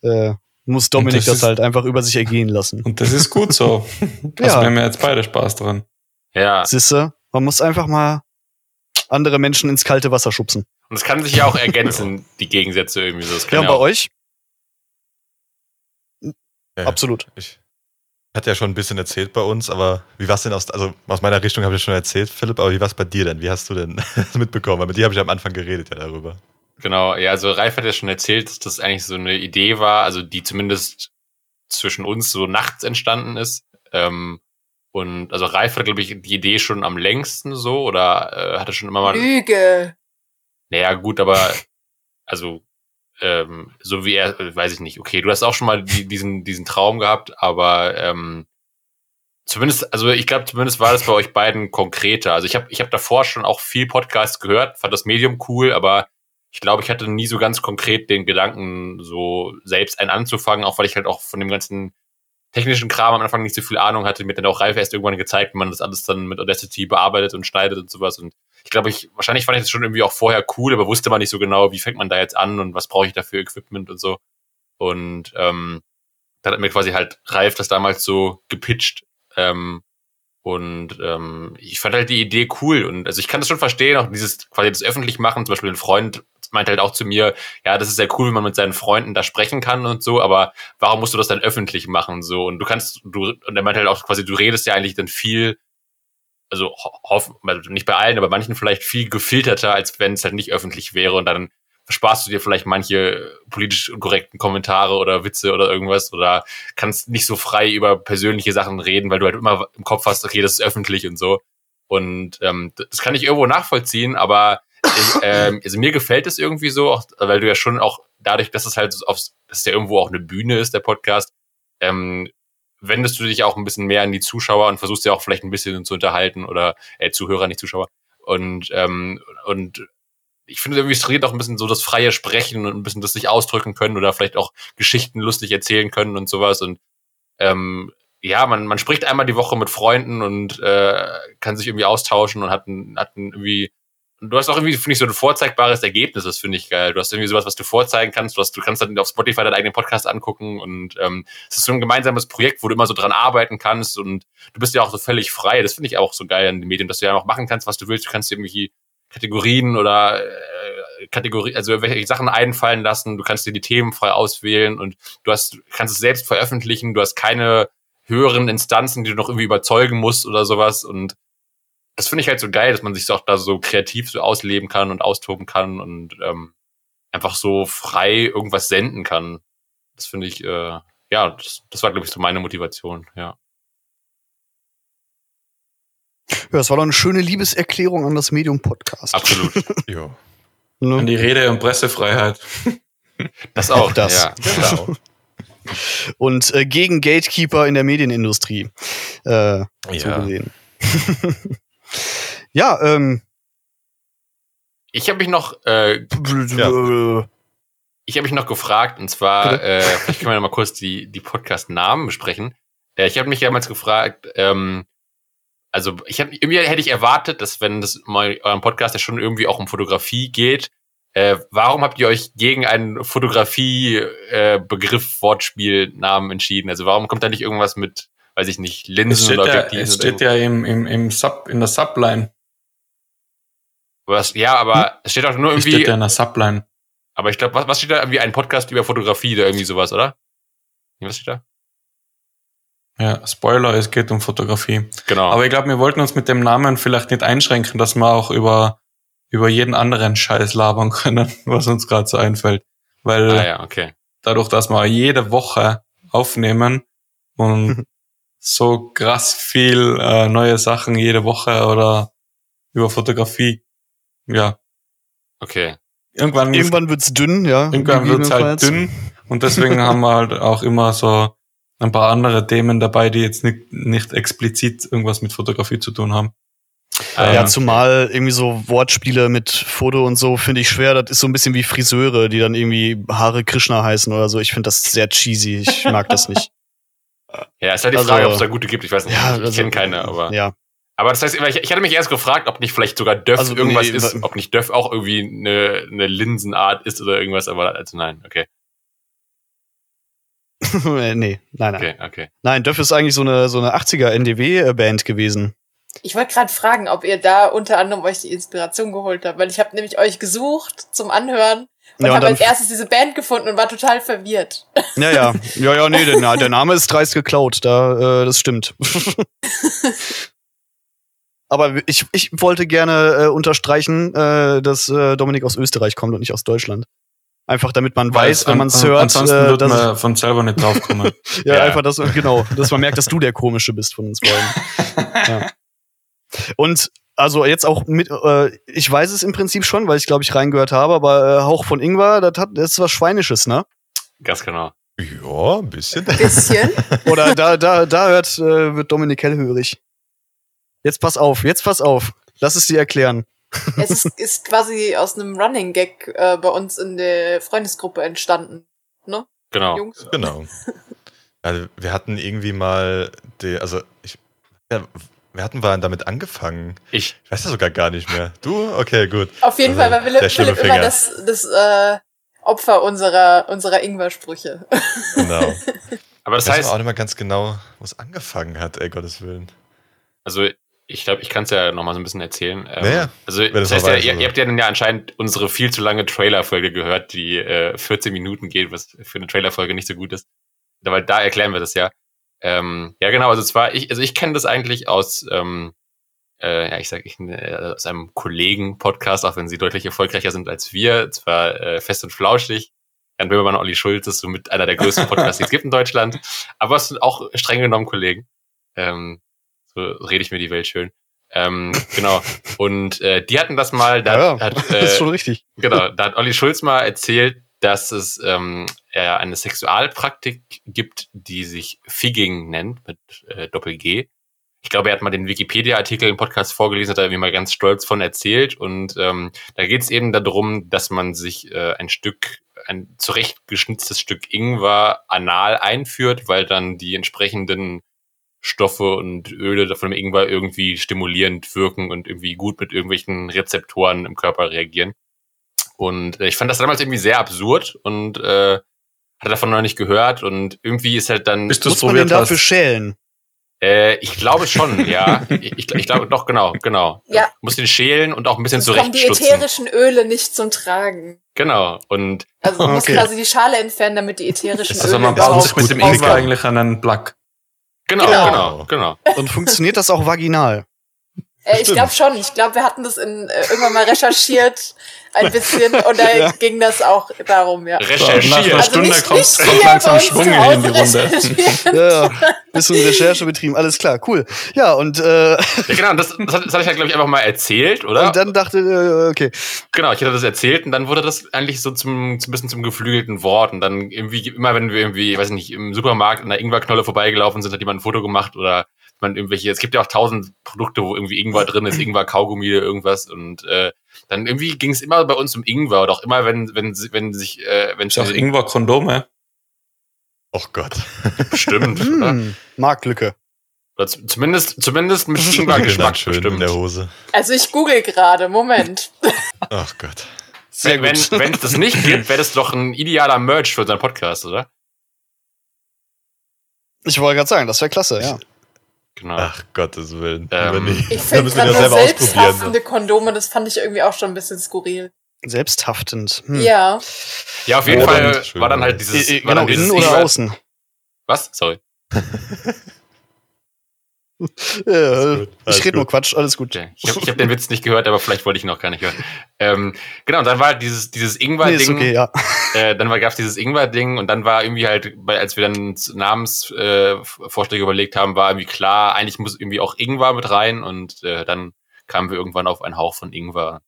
äh, muss Dominik das das, ist- halt einfach über sich ergehen lassen. Und das ist gut so. (laughs) Also Ja. wir haben ja jetzt beide Spaß dran. ja, Sisse, man muss einfach mal andere Menschen ins kalte Wasser schubsen. und es kann sich ja auch ergänzen, (laughs) die Gegensätze irgendwie so. Das Ja, kann und ja, bei euch? Ja, Absolut. Ich hatte ja schon ein bisschen erzählt bei uns, aber wie war es denn aus, also aus meiner Richtung habe ich schon erzählt, Philipp, aber wie war es bei dir denn? Wie hast du denn (laughs) mitbekommen? Weil mit dir habe ich am Anfang geredet ja darüber. Genau, ja, also Ralf hat ja schon erzählt, dass das eigentlich so eine Idee war, also die zumindest zwischen uns so nachts entstanden ist. Ähm, und also Ralf hatte, glaube ich, die Idee schon am längsten so oder äh, hatte schon immer mal. Lüge. Naja, gut, aber also ähm, so wie er, weiß ich nicht. Okay, du hast auch schon mal die, diesen, diesen Traum gehabt, aber ähm, zumindest, also ich glaube, zumindest war das bei euch beiden konkreter. Also ich habe ich hab davor schon auch viel Podcasts gehört, fand das Medium cool, aber ich glaube, ich hatte nie so ganz konkret den Gedanken, so selbst einen anzufangen, auch weil ich halt auch von dem ganzen technischen Kram am Anfang nicht so viel Ahnung hatte. Mir dann auch Ralf erst irgendwann gezeigt, wie man das alles dann mit Audacity bearbeitet und schneidet und sowas. Und ich glaube, ich, wahrscheinlich fand ich das schon irgendwie auch vorher cool, aber wusste man nicht so genau, wie fängt man da jetzt an und was brauche ich dafür Equipment und so. Und ähm, dann hat mir quasi halt Ralf das damals so gepitcht. Ähm, und ähm, ich fand halt die Idee cool. Und also ich kann das schon verstehen, auch dieses quasi das öffentlich machen. Zum Beispiel ein Freund meinte halt auch zu mir, ja, das ist sehr cool, wenn man mit seinen Freunden da sprechen kann und so, aber warum musst du das dann öffentlich machen? So, und du kannst, du, und er meinte halt auch quasi, du redest ja eigentlich dann viel, also ho- hoffen, also nicht bei allen, aber manchen vielleicht viel gefilterter, als wenn es halt nicht öffentlich wäre und dann versparst du dir vielleicht manche politisch unkorrekten Kommentare oder Witze oder irgendwas oder kannst nicht so frei über persönliche Sachen reden, weil du halt immer im Kopf hast, okay, das ist öffentlich und so. Und ähm, das kann ich irgendwo nachvollziehen, aber ähm, also mir gefällt es irgendwie so, auch, weil du ja schon auch dadurch, dass es halt aufs, dass es ja irgendwo auch eine Bühne ist, der Podcast, ähm, wendest du dich auch ein bisschen mehr an die Zuschauer und versuchst ja auch vielleicht ein bisschen zu unterhalten oder äh, Zuhörer, nicht Zuschauer. Und, ähm, und ich finde, irgendwie redet auch ein bisschen so das freie Sprechen und ein bisschen das sich ausdrücken können oder vielleicht auch Geschichten lustig erzählen können und sowas. Und ähm, ja, man, man spricht einmal die Woche mit Freunden und äh, kann sich irgendwie austauschen und hat, ein, hat ein irgendwie du hast auch irgendwie, finde ich, so ein vorzeigbares Ergebnis, das finde ich geil. Du hast irgendwie sowas, was du vorzeigen kannst. Du, hast, du kannst dann auf Spotify deinen eigenen Podcast angucken und ähm, es ist so ein gemeinsames Projekt, wo du immer so dran arbeiten kannst und du bist ja auch so völlig frei. Das finde ich auch so geil an den Medien, dass du ja auch machen kannst, was du willst. Du kannst dir irgendwie Kategorien oder äh, Kategorie, also welche Sachen einfallen lassen. Du kannst dir die Themen frei auswählen und du hast, kannst es selbst veröffentlichen. Du hast keine höheren Instanzen, die du noch irgendwie überzeugen musst oder sowas und das finde ich halt so geil, dass man sich auch da so kreativ so ausleben kann und austoben kann und ähm, einfach so frei irgendwas senden kann. Das finde ich, äh, ja, das, das war, glaube ich, so meine Motivation, ja. Ja, das war doch eine schöne Liebeserklärung an das Medium Podcast. Absolut. (laughs) Ja. Ne? An die Rede- und Pressefreiheit. (laughs) Das auch, Auch (laughs) das. ja. Genau. Und äh, gegen Gatekeeper in der Medienindustrie. Äh, so ja. gesehen. Ja, ähm. Ich habe mich noch, äh, Ja. ich habe mich noch gefragt, und zwar, äh, können wir noch mal kurz die, die Podcast-Namen besprechen. Äh, ich habe mich damals gefragt, ähm, also ich hab, irgendwie hätte ich erwartet, dass wenn das mal eurem Podcast ja schon irgendwie auch um Fotografie geht, äh, warum habt ihr euch gegen einen Fotografie-Begriff, Wortspiel, Namen entschieden? Also warum kommt da nicht irgendwas mit, weiß ich nicht, Es Linsen steht, oder ja, Objektiven? es steht ja im, im, im Sub, in der Subline. Was, ja, aber es steht auch nur Es irgendwie, steht ja in der Subline. aber ich glaube, was, was steht da? Irgendwie ein Podcast über Fotografie oder irgendwie sowas, oder? Was steht da? Ja, Spoiler, es geht um Fotografie. Genau. Aber ich glaube, wir wollten uns mit dem Namen vielleicht nicht einschränken, dass wir auch über, über jeden anderen Scheiß labern können, (laughs) was uns gerade so einfällt. Weil ah ja, okay. dadurch, dass wir jede Woche aufnehmen und (laughs) so krass viel äh, neue Sachen jede Woche oder über Fotografie, ja, Okay. irgendwann, Irgendwann wird's dünn, ja. irgendwann wird's halt dünn und deswegen haben wir halt auch immer so ein paar andere Themen dabei, die jetzt nicht, nicht explizit irgendwas mit Fotografie zu tun haben. Ah, Ja, ja. zumal irgendwie so Wortspiele mit Foto und so finde ich schwer. Das ist so ein bisschen wie Friseure, die dann irgendwie Haare Krishna heißen oder so. Ich finde das sehr cheesy. Ich mag das nicht. Ja, ist halt die Also- Frage, ob es da gute gibt. Ich weiß nicht. Ja, ich also- kenne keine, aber. Ja. Aber das heißt, ich, ich hatte mich erst gefragt, ob nicht vielleicht sogar Döff Also, irgendwas nee, ist, ob nicht Döff auch irgendwie eine, eine Linsenart ist oder irgendwas, aber also nein, okay. (laughs) nee, nein, nein. Okay, okay. Nein, Duff ist eigentlich so eine, so eine 80er NDW-Band gewesen. Ich wollte gerade fragen, ob ihr da unter anderem euch die Inspiration geholt habt, weil ich habe nämlich euch gesucht zum Anhören und Ja, habe als erstes diese Band gefunden und war total verwirrt. Ja, ja. (laughs) Ja, ja, nee, der, der Name ist dreist geklaut. Da, äh, das stimmt. (laughs) Aber ich, ich wollte gerne äh, unterstreichen, äh, dass äh, Dominik aus Österreich kommt und nicht aus Deutschland. Einfach damit man weiß, wenn man es an- hört, Ansonsten äh, wird man von selber nicht draufkommen. (laughs) Ja, Ja. einfach, dass, genau, dass man merkt, dass du der Komische bist von uns beiden. ja. Und also jetzt auch mit, äh, ich weiß es im Prinzip schon, weil ich glaube ich reingehört habe, aber äh, Hauch von Ingwer, das, hat, das ist was Schweinisches, ne? Ganz genau. Ja, ein bisschen. Bisschen. (laughs) Oder da, da, da hört, äh, wird Dominik hellhörig. Jetzt pass auf, jetzt pass auf. Lass es dir erklären. es ist, ist quasi aus einem Running Gag äh, bei uns in der Freundesgruppe entstanden. Ne, Genau. Jungs? Genau. Also wir hatten irgendwie mal, die, also ich, ja, wir hatten waren damit angefangen. Ich. Ich weiß ja sogar gar nicht mehr. Du? Okay, gut. Auf jeden Also, Fall war Philipp, Philipp immer Finger. das, das äh, Opfer unserer, unserer Ingwer-Sprüche. Genau. (laughs) Aber das Das weiß heißt, auch nicht mal ganz genau, wo es angefangen hat, ey Gottes Willen. also ich glaube, ich kann es ja noch mal so ein bisschen erzählen. Ähm, Ja, ja. Also Wenn das es heißt ja, ihr, also. ihr habt ja dann ja anscheinend unsere viel zu lange Trailer-Folge gehört, die äh, 14 Minuten geht, was für eine Trailer-Folge nicht so gut ist. Weil da erklären wir das ja. Ähm, ja, genau, also zwar, ich, also ich kenne das eigentlich aus, ähm, äh, ja, ich sag, ich, äh, aus einem Kollegen-Podcast, auch wenn sie deutlich erfolgreicher sind als wir, zwar äh, fest und flauschig. Jan Böhmermann Olli Schulz ist somit einer der größten Podcasts, die es gibt in Deutschland. Aber es sind auch streng genommen Kollegen. Ähm, so rede ich mir die Welt schön. Ähm, genau. Und äh, die hatten das mal, da ja, hat, (laughs) das äh, ist schon richtig. genau, da hat Olli Schulz mal erzählt, dass es ähm, äh, eine Sexualpraktik gibt, die sich Figging nennt, mit äh, Doppel-G. Ich glaube, er hat mal den Wikipedia-Artikel im Podcast vorgelesen, hat er irgendwie mal ganz stolz von erzählt. Und ähm, da geht es eben darum, dass man sich äh, ein Stück, ein zurechtgeschnitztes Stück Ingwer anal einführt, weil dann die entsprechenden Stoffe und Öle von dem Ingwer irgendwie stimulierend wirken und irgendwie gut mit irgendwelchen Rezeptoren im Körper reagieren. Und äh, ich fand das damals irgendwie sehr absurd und äh, hatte davon noch nicht gehört und irgendwie ist halt dann. Bis du es Muss man den probiert dafür schälen? Äh, ich glaube schon, ja. (laughs) Ich, ich, ich glaube doch, genau, genau. Ja. Muss den schälen und auch ein bisschen Es kommen die zurechtstutzen. ätherischen Öle nicht zum Tragen. Genau. Und Also man muss Okay. quasi die Schale entfernen, damit die ätherischen Also Öle man Ja, baut das sich mit dem. Ingwer eigentlich an einen Plug. genau, Genau. genau, genau. Und funktioniert das auch vaginal? Äh, ich glaube schon. Ich glaube, wir hatten das in, äh, irgendwann mal recherchiert, (laughs) ein bisschen, und da (laughs) Ja. ging das auch darum, ja. Nach Recherchiert. einer Also Stunde nicht- kommt, nicht kommt langsam Schwung in die Runde. recherchieren. Ja, (laughs) bisschen Recherche betrieben, alles klar, cool. Ja, und, äh, Ja, genau, das, das, hat- das hatte ich ja, glaube ich, einfach mal erzählt, oder? und dann dachte, äh, okay. Genau, ich hatte das erzählt und dann wurde das eigentlich so zum, zum bisschen zum geflügelten Wort. Und dann irgendwie, immer wenn wir irgendwie, weiß ich nicht, im Supermarkt an der Ingwerknolle vorbeigelaufen sind, hat jemand ein Foto gemacht oder man irgendwelche, es gibt ja auch tausend Produkte, wo irgendwie Ingwer drin ist, Ingwer, Kaugummi, irgendwas. Und äh, dann irgendwie ging es immer bei uns um Ingwer oder auch immer, wenn, wenn, wenn sich, äh, wenn Ist auch Ingwer-Kondome. Oh Gott. (laughs) bestimmt, (laughs) oder? Hm, Marktlücke. oder zumindest, zumindest mit (laughs) Geschmack Ingwer-Geschmack schön in der Hose. Also ich google gerade, Moment. Ach Gott. Sehr Wenn gut. wenn wenn es das nicht gibt, wäre das doch ein idealer Merch für unseren Podcast, oder? Ich wollte gerade sagen, das wäre klasse, ja. Genau. Ach Gottes Willen. Ähm. Ich finde müssen wir gerade selber ausprobieren. selbsthaftende Kondome, das fand ich irgendwie auch schon ein bisschen skurril. Selbsthaftend. Hm. Ja. Ja, auf jeden Ja, Fall war dann halt dieses, Äh, war genau, dann dieses innen oder außen? Was? Sorry. (laughs) (laughs) Ja, gut, ich rede nur. Quatsch, alles gut. Okay. Ich habe hab den Witz nicht gehört, aber vielleicht wollte ich ihn noch gar nicht hören. Ähm, genau, und dann war halt dieses, dieses Nee, Ingwer-Ding. okay, ja. (laughs) äh, dann gab es dieses Ingwer-Ding und dann war irgendwie halt, als wir dann Namensvorschläge äh, überlegt haben, war irgendwie klar, eigentlich muss irgendwie auch Ingwer mit rein und äh, dann kamen wir irgendwann auf einen Hauch von Ingwer.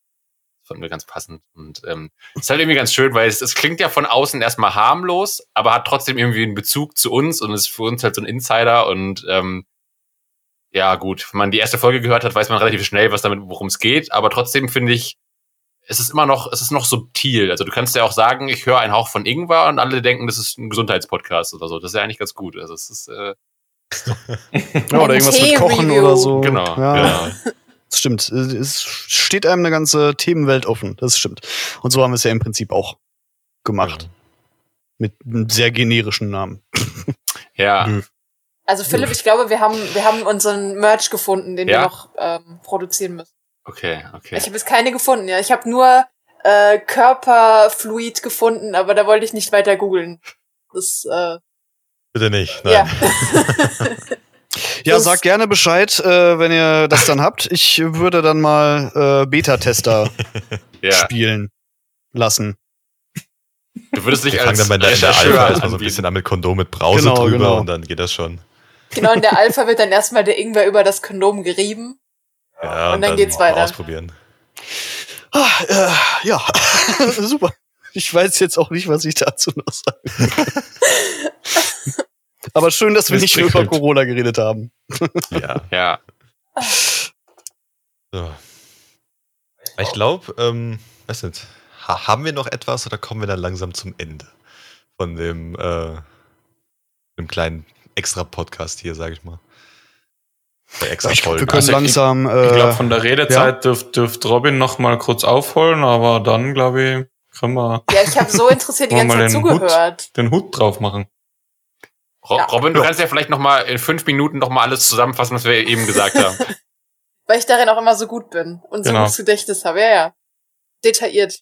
Das fanden wir ganz passend. Und ähm, ist halt irgendwie ganz schön, weil es, es klingt ja von außen erstmal harmlos, aber hat trotzdem irgendwie einen Bezug zu uns und ist für uns halt so ein Insider und ähm, ja, gut, wenn man die erste Folge gehört hat, weiß man relativ schnell, was damit, worum es geht, aber trotzdem finde ich, es ist immer noch, es ist noch subtil. Also du kannst ja auch sagen, ich höre einen Hauch von Ingwer und alle denken, das ist ein Gesundheitspodcast oder so. Das ist ja eigentlich ganz gut. Also es ist, äh, (laughs) ja. Oder irgendwas mit Kochen oder so. genau. Ja, genau. das stimmt. Es steht einem eine ganze Themenwelt offen. Das stimmt. Und so haben wir es ja im Prinzip auch gemacht. Mit einem sehr generischen Namen. Ja, Nö. Also Philipp, ich glaube, wir haben, wir haben unseren Merch gefunden, den Ja? wir noch ähm, produzieren müssen. okay, okay. Ich habe jetzt keine gefunden, ja. Ich habe nur äh, Körperfluid gefunden, aber da wollte ich nicht weiter googeln. Das, äh, Bitte nicht. Nein. ja. (laughs) Ja, sag gerne Bescheid, äh, wenn ihr das dann habt. Ich würde dann mal äh, Beta-Tester (laughs) Ja. spielen lassen. Du würdest dich fangen als dann bei der, Alpha erstmal so ein bisschen an mit Kondom mit Brause Genau, drüber genau. und dann geht das schon. Genau, in der Alpha wird dann erstmal der Ingwer über das Kondom gerieben. Ja, Und dann geht's weiter. Ausprobieren. Ah, äh, ja, (laughs) super. Ich weiß jetzt auch nicht, was ich dazu noch sagen kann. Aber schön, dass wir nicht nur über prickelnd. Corona geredet haben. Ja. Ja. So. Ich glaube, ähm, weiß nicht, ha haben wir noch etwas oder kommen wir dann langsam zum Ende von dem, äh, dem kleinen Extra-Podcast hier, sag ich mal. Der extra Ich glaube, wir können Also ich- langsam. Ich glaube, Äh, von der Redezeit dürft, dürft Robin noch mal kurz aufholen, aber dann, glaube ich, können wir Ja, ich habe so interessiert die ganze Zeit den Hut? zugehört. den Hut drauf machen. Ro Ja. Robin, du kannst ja vielleicht noch mal in fünf Minuten noch mal alles zusammenfassen, was wir eben gesagt haben. (laughs) Weil ich darin auch immer so gut bin und so Genau. gutes Gedächtnis habe. Ja, ja. Detailliert.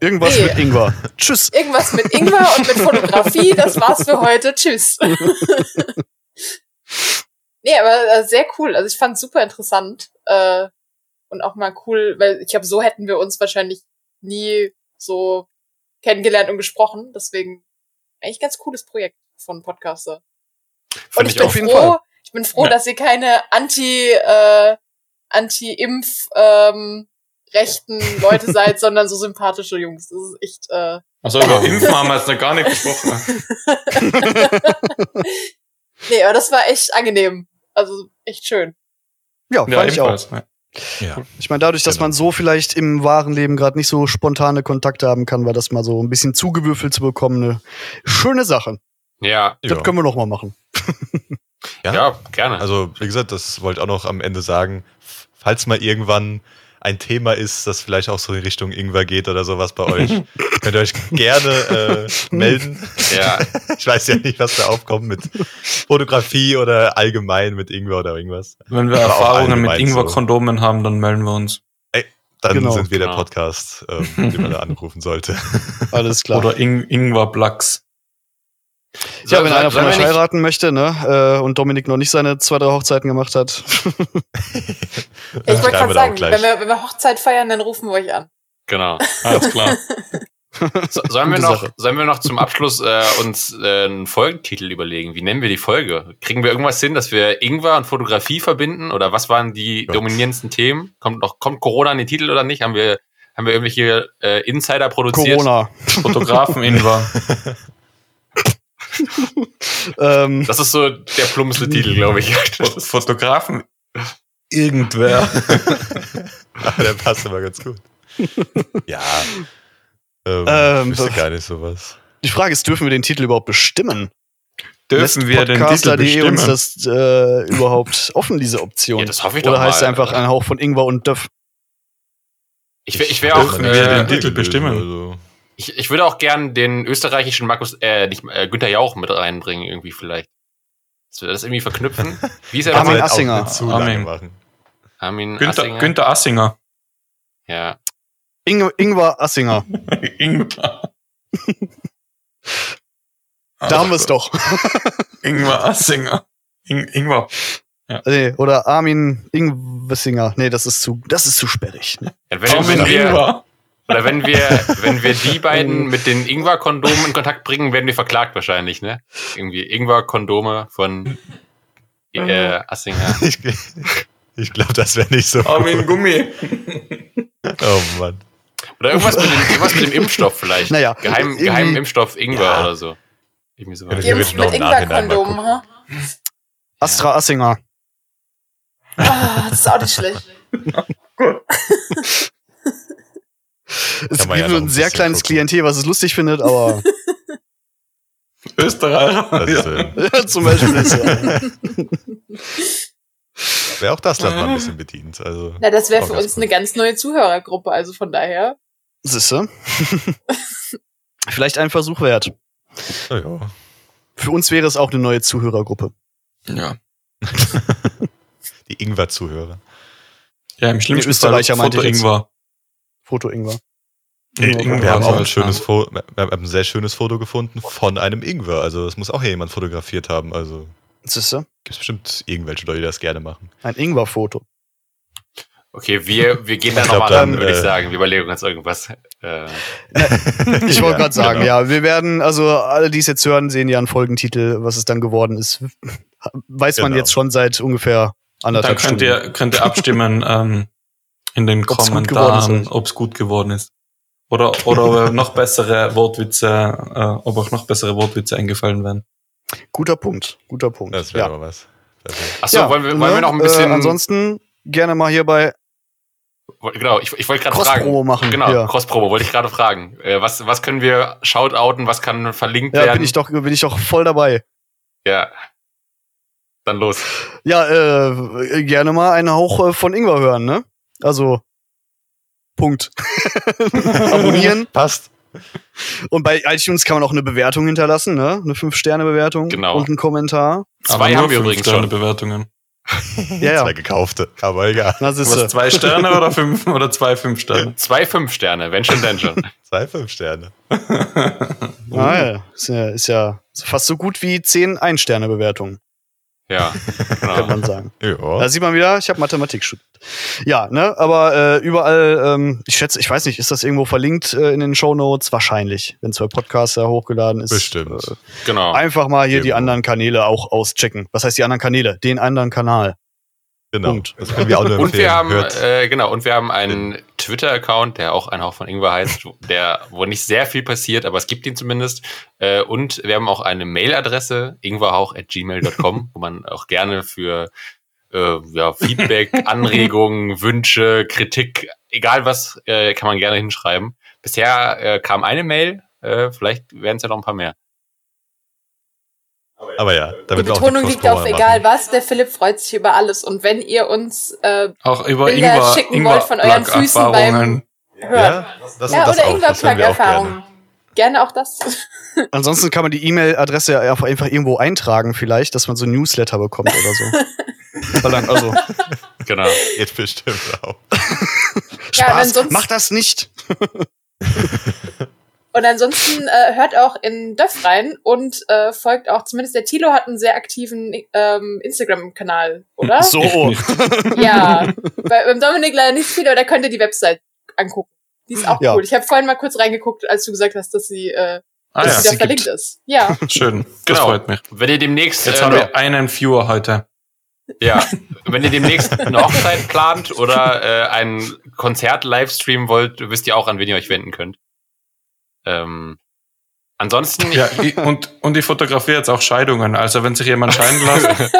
Irgendwas nee. mit Ingwer. Tschüss. Irgendwas mit Ingwer und mit Fotografie, das war's für heute. Tschüss. (laughs) nee, aber äh, sehr cool. Also ich fand's super interessant. Äh, und auch mal cool, weil ich glaube, so hätten wir uns wahrscheinlich nie so kennengelernt und gesprochen. Deswegen eigentlich ganz cooles Projekt von Podcaster. Und Finde ich, ich bin froh, Fall. ich bin froh, Ja. dass ihr keine Anti, äh, Anti-Impf ähm, rechten Leute (laughs) seid, sondern so sympathische Jungs. Das ist echt. Äh, Also über Impfen haben wir jetzt noch gar nicht gesprochen. (laughs) nee, aber das war echt angenehm. Also echt schön. Ja, Ja, fand ich auch. ne? Ja. Ich meine, dadurch, dass Genau. man so vielleicht im wahren Leben gerade nicht so spontane Kontakte haben kann, war das mal so ein bisschen zugewürfelt zu bekommen. Eine schöne Sache. Ja, Das können wir noch mal machen. Ja. ja, gerne. Also, wie gesagt, das wollte ich auch noch am Ende sagen. Falls mal irgendwann ein Thema ist, das vielleicht auch so in Richtung Ingwer geht oder sowas bei euch, (laughs) könnt ihr euch gerne äh, melden. ja, Ich weiß ja nicht, was da aufkommt mit Fotografie oder allgemein mit Ingwer oder irgendwas. Wenn wir Aber Erfahrungen mit allgemein so. Ingwer-Kondomen haben, dann melden wir uns. Dann Genau. sind wir der Genau. Podcast, ähm, den man da anrufen sollte. Alles klar. Oder Ing Ingwer-Blacks. Ja, wenn einer von euch heiraten möchte, ne, äh, und Dominik noch nicht seine zwei, drei Hochzeiten gemacht hat. Ja, (laughs) ich wollte gerade sagen, wenn wir, wenn wir Hochzeit feiern, dann rufen wir euch an. Genau. Alles klar. (laughs) So, sollen, wir noch, Sache. sollen wir noch zum Abschluss äh, uns äh, einen Folgentitel überlegen? Wie nennen wir die Folge? Kriegen wir irgendwas hin, dass wir Ingwer und Fotografie verbinden? Oder was waren die Gott. dominierendsten Themen? Kommt noch kommt Corona in den Titel oder nicht? Haben wir haben wir irgendwelche äh, Insider produziert? Corona. Fotografen-Ingwer. (laughs) (laughs) ähm, Das ist so der plumpste (laughs) Titel, glaube ich. (laughs) Fo- Fotografen irgendwer. Aber der passt aber ganz gut. Ja. Ähm, Ähm, ich wüsste gar nicht sowas. die Frage ist, dürfen wir den Titel überhaupt bestimmen? Dürfen wir den Titel Podcaster.de uns bestimmen? das äh, überhaupt offen, diese Option? Ja, das hoffe ich doch Oder heißt mal. es einfach ein Hauch von Ingwer und Döff? Ich, wär- ich wäre auch, Dürfen wir den äh, Titel Titel bestimmen? Also, ich, ich würde auch gern den österreichischen Markus, äh, nicht, äh, Günther Jauch mit reinbringen, irgendwie vielleicht. Dass wir das irgendwie verknüpfen. (laughs) Wie ist er Armin Assinger. Armin. machen. Armin Günther, Assinger. Günther Assinger. Ja. Ing Ingwer Assinger. (laughs) Ingwer. (laughs) Da haben wir es doch. Ingwer Assinger. In Ingwer. nee, oder Armin Ingwessinger. Nee, das ist zu, das ist zu sperrig. Ne? Ja, wenn, Armin wenn wir, Ingwer. Oder wenn wir, wenn wir die (laughs) beiden mit den Ingwer-Kondomen in Kontakt bringen, werden wir verklagt wahrscheinlich, ne? Irgendwie Ingwer-Kondome von äh, Assinger. (laughs) Ich, ich glaube, das wäre nicht so. Armin Gummi. (laughs) Oh Mann. Oder irgendwas mit dem, irgendwas mit dem Impfstoff vielleicht. Naja, Geheim, geheimen Impfstoff Ingwer Ja. oder so. Irgendwie so. Ja, noch mit Ingwer-Kondomen, ha? Astra Assinger. Ah, das ist auch nicht schlecht. Es ja gibt noch nur ein sehr kleines gucken. Klientel, was es lustig findet, aber (laughs) Österreicher. Das Ja. zum Beispiel ist ja. (laughs) wäre auch das Land mal ein bisschen bedient. Also, Na, das wäre für uns gut. eine ganz neue Zuhörergruppe, also von daher. Siehste? (laughs) Vielleicht ein Versuch wert. oh ja. Für uns wäre es auch eine neue Zuhörergruppe. ja. Die Ingwer-Zuhörer. Ja, im schlimmsten Fall meinte Foto ich jetzt. Ingwer. Foto Ingwer. Ingwer Wir haben auch ein schönes. Foto, wir haben ein sehr schönes Foto gefunden von einem Ingwer. Also, das muss auch hier jemand fotografiert haben. Also, Siehste? gibt es bestimmt irgendwelche Leute, die das gerne machen. Ein Ingwer-Foto. Okay, wir, wir gehen da Ich nochmal ran, dann, würde ich äh, sagen. Wir überlegen uns irgendwas. Äh, (laughs) Ich wollte gerade sagen, genau. ja, wir werden, also alle, die es jetzt hören, sehen ja einen Folgentitel, was es dann geworden ist. Weiß man Genau. jetzt schon seit ungefähr Dann anderthalb könnt Stunden. ihr, könnt ihr abstimmen (laughs) ähm, in den Ob's Kommentaren, ob es gut geworden ist. Oder, oder ob noch bessere Wortwitze, äh, ob auch noch bessere Wortwitze eingefallen werden. Guter Punkt, guter Punkt. Das wäre ja. aber was. Achso, wollen, wir, wollen wir noch ein Äh, bisschen. ansonsten gerne mal hier bei genau, ich, ich wollte gerade fragen. Cross-Promo machen. Genau, Ja, Cross-Promo wollte ich gerade fragen. Äh, was, was können wir shoutouten, was kann verlinkt ja werden? bin, ich doch, bin ich doch voll dabei. Ja. Dann los. Ja, äh, gerne mal einen Hauch äh, von Ingwer hören, ne? Also, Punkt. (laughs) Abonnieren. Passt. Und bei iTunes kann man auch eine Bewertung hinterlassen, ne? Eine 5-Sterne-Bewertung. Genau. Und einen Kommentar. Zwei haben wir übrigens schon. Bewertungen. (laughs) Ja, ja. Zwei gekaufte. Aber egal. Das ist Was, zwei Sterne oder fünf (laughs) oder zwei fünf Sterne? Zwei Fünf-Sterne, wenn schon, denn schon. Zwei fünf Sterne. ah, ja. Ist ja, ist ja fast so gut wie 10 Ein-Sterne-Bewertungen, Ja, (laughs) kann genau. man sagen. Ja. Da sieht man wieder, ich habe Mathematik studiert. Ja, ne, aber äh, überall, ähm, ich schätze, ich weiß nicht, ist das irgendwo verlinkt äh, in den Show Notes? Wahrscheinlich, wenn es bei Podcaster hochgeladen ist. Bestimmt. Äh, genau. einfach mal hier die Irgendwo. anderen Kanäle auch auschecken. Was heißt die anderen Kanäle? Den anderen Kanal. Genau. Punkt. Das können wir auch nur Und wir empfehlen. haben, äh, genau, und wir haben einen Twitter-Account, der auch ein Hauch von Ingwer heißt, der, wo nicht sehr viel passiert, aber es gibt ihn zumindest. Äh, und wir haben auch eine Mailadresse, ingwerhauch.gmail.com, (laughs) wo man auch gerne für äh, ja, Feedback, (laughs) Anregungen, Wünsche, Kritik, egal was, äh, kann man gerne hinschreiben. Bisher äh, kam eine Mail, äh, vielleicht werden es ja noch ein paar mehr. Aber ja, Die damit auch Betonung liegt auf Cross-Promo egal machen. was. Der Philipp freut sich über alles. Und wenn ihr uns äh, Auch über Bilder Ingwer, schicken Ingwer wollt von euren Füßen beim- Ja, das, ja, das oder auch gerne. Ingwer-Plug-Erfahrungen. Gerne auch das. (laughs) Ansonsten kann man die E-Mail-Adresse ja einfach einfach irgendwo eintragen, vielleicht, dass man so ein Newsletter bekommt oder so. (laughs) Also, Genau. Jetzt bestimmt auch. (laughs) Ja, Spaß, ansonsten- mach das nicht. Und ansonsten äh, hört auch in Döff rein und äh, folgt auch, zumindest der Tilo hat einen sehr aktiven ähm, Instagram-Kanal, oder? So. (laughs) Ja. Bei, beim Dominik leider nicht viel, aber da könnt ihr die Website angucken. Die ist auch Ja. cool. Ich habe vorhin mal kurz reingeguckt, als du gesagt hast, dass sie, äh, Ah dass ja, sie da sie verlinkt ist. Ja. (laughs) schön. Das Genau. freut mich. Wenn ihr demnächst, Jetzt äh, haben wir einen Viewer heute. Ja, wenn ihr demnächst eine Hochzeit plant oder äh, ein Konzert livestreamen wollt, wisst ihr auch, an wen ihr euch wenden könnt. Ähm, ansonsten, Ja, ich, und, und ich fotografiere jetzt auch Scheidungen. Also wenn sich jemand scheiden lässt, (laughs)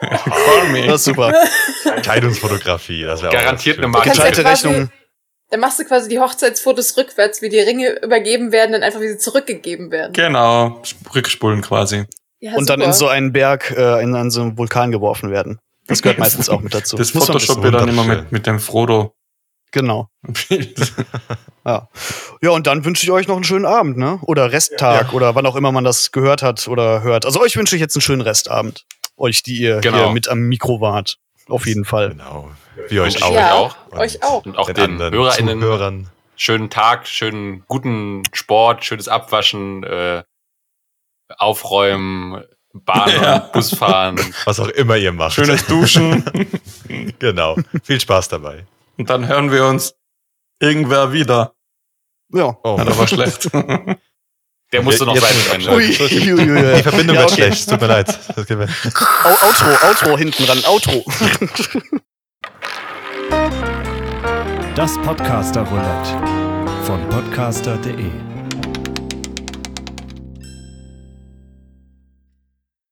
call me. Das ist super. Scheidungsfotografie, das wäre Garantiert auch eine Gescheite quasi, Rechnung. dann machst du quasi die Hochzeitsfotos rückwärts, wie die Ringe übergeben werden, dann einfach wie sie zurückgegeben werden. Genau, rückspulen quasi. Ja, Und dann super. in so einen Berg, äh, in, an so einen Vulkan geworfen werden. Das gehört meistens auch mit dazu. Das Photoshop wissen. wir dann immer mit, mit dem Frodo. Genau. (laughs) Ja. ja, und dann wünsche ich euch noch einen schönen Abend, ne? Oder Resttag oder wann auch immer man das gehört hat oder hört. Also euch wünsche ich jetzt einen schönen Restabend. Euch, die ihr Genau. hier mit am Mikro wart. Auf jeden Fall. Genau. Wie euch Und auch. ja, auch. euch auch. und auch Den den anderen HörerInnen Zuhörern. schönen Tag, schönen guten Sport, schönes Abwaschen, äh, Aufräumen, Bahn- Ja. und Busfahren. (laughs) Was auch immer ihr macht. Schönes Duschen. (laughs) Genau. Viel Spaß dabei. Und dann hören wir uns irgendwer wieder. Ja. Oh, Ja, das war schlecht. (laughs) Der musste noch sein. Ui, ui, ui, ui. Die Verbindung Ja, wird okay. schlecht. Tut mir leid. Das geht mir- Au- Outro, Outro hinten ran, Outro. Das Podcaster Roulette von podcaster.de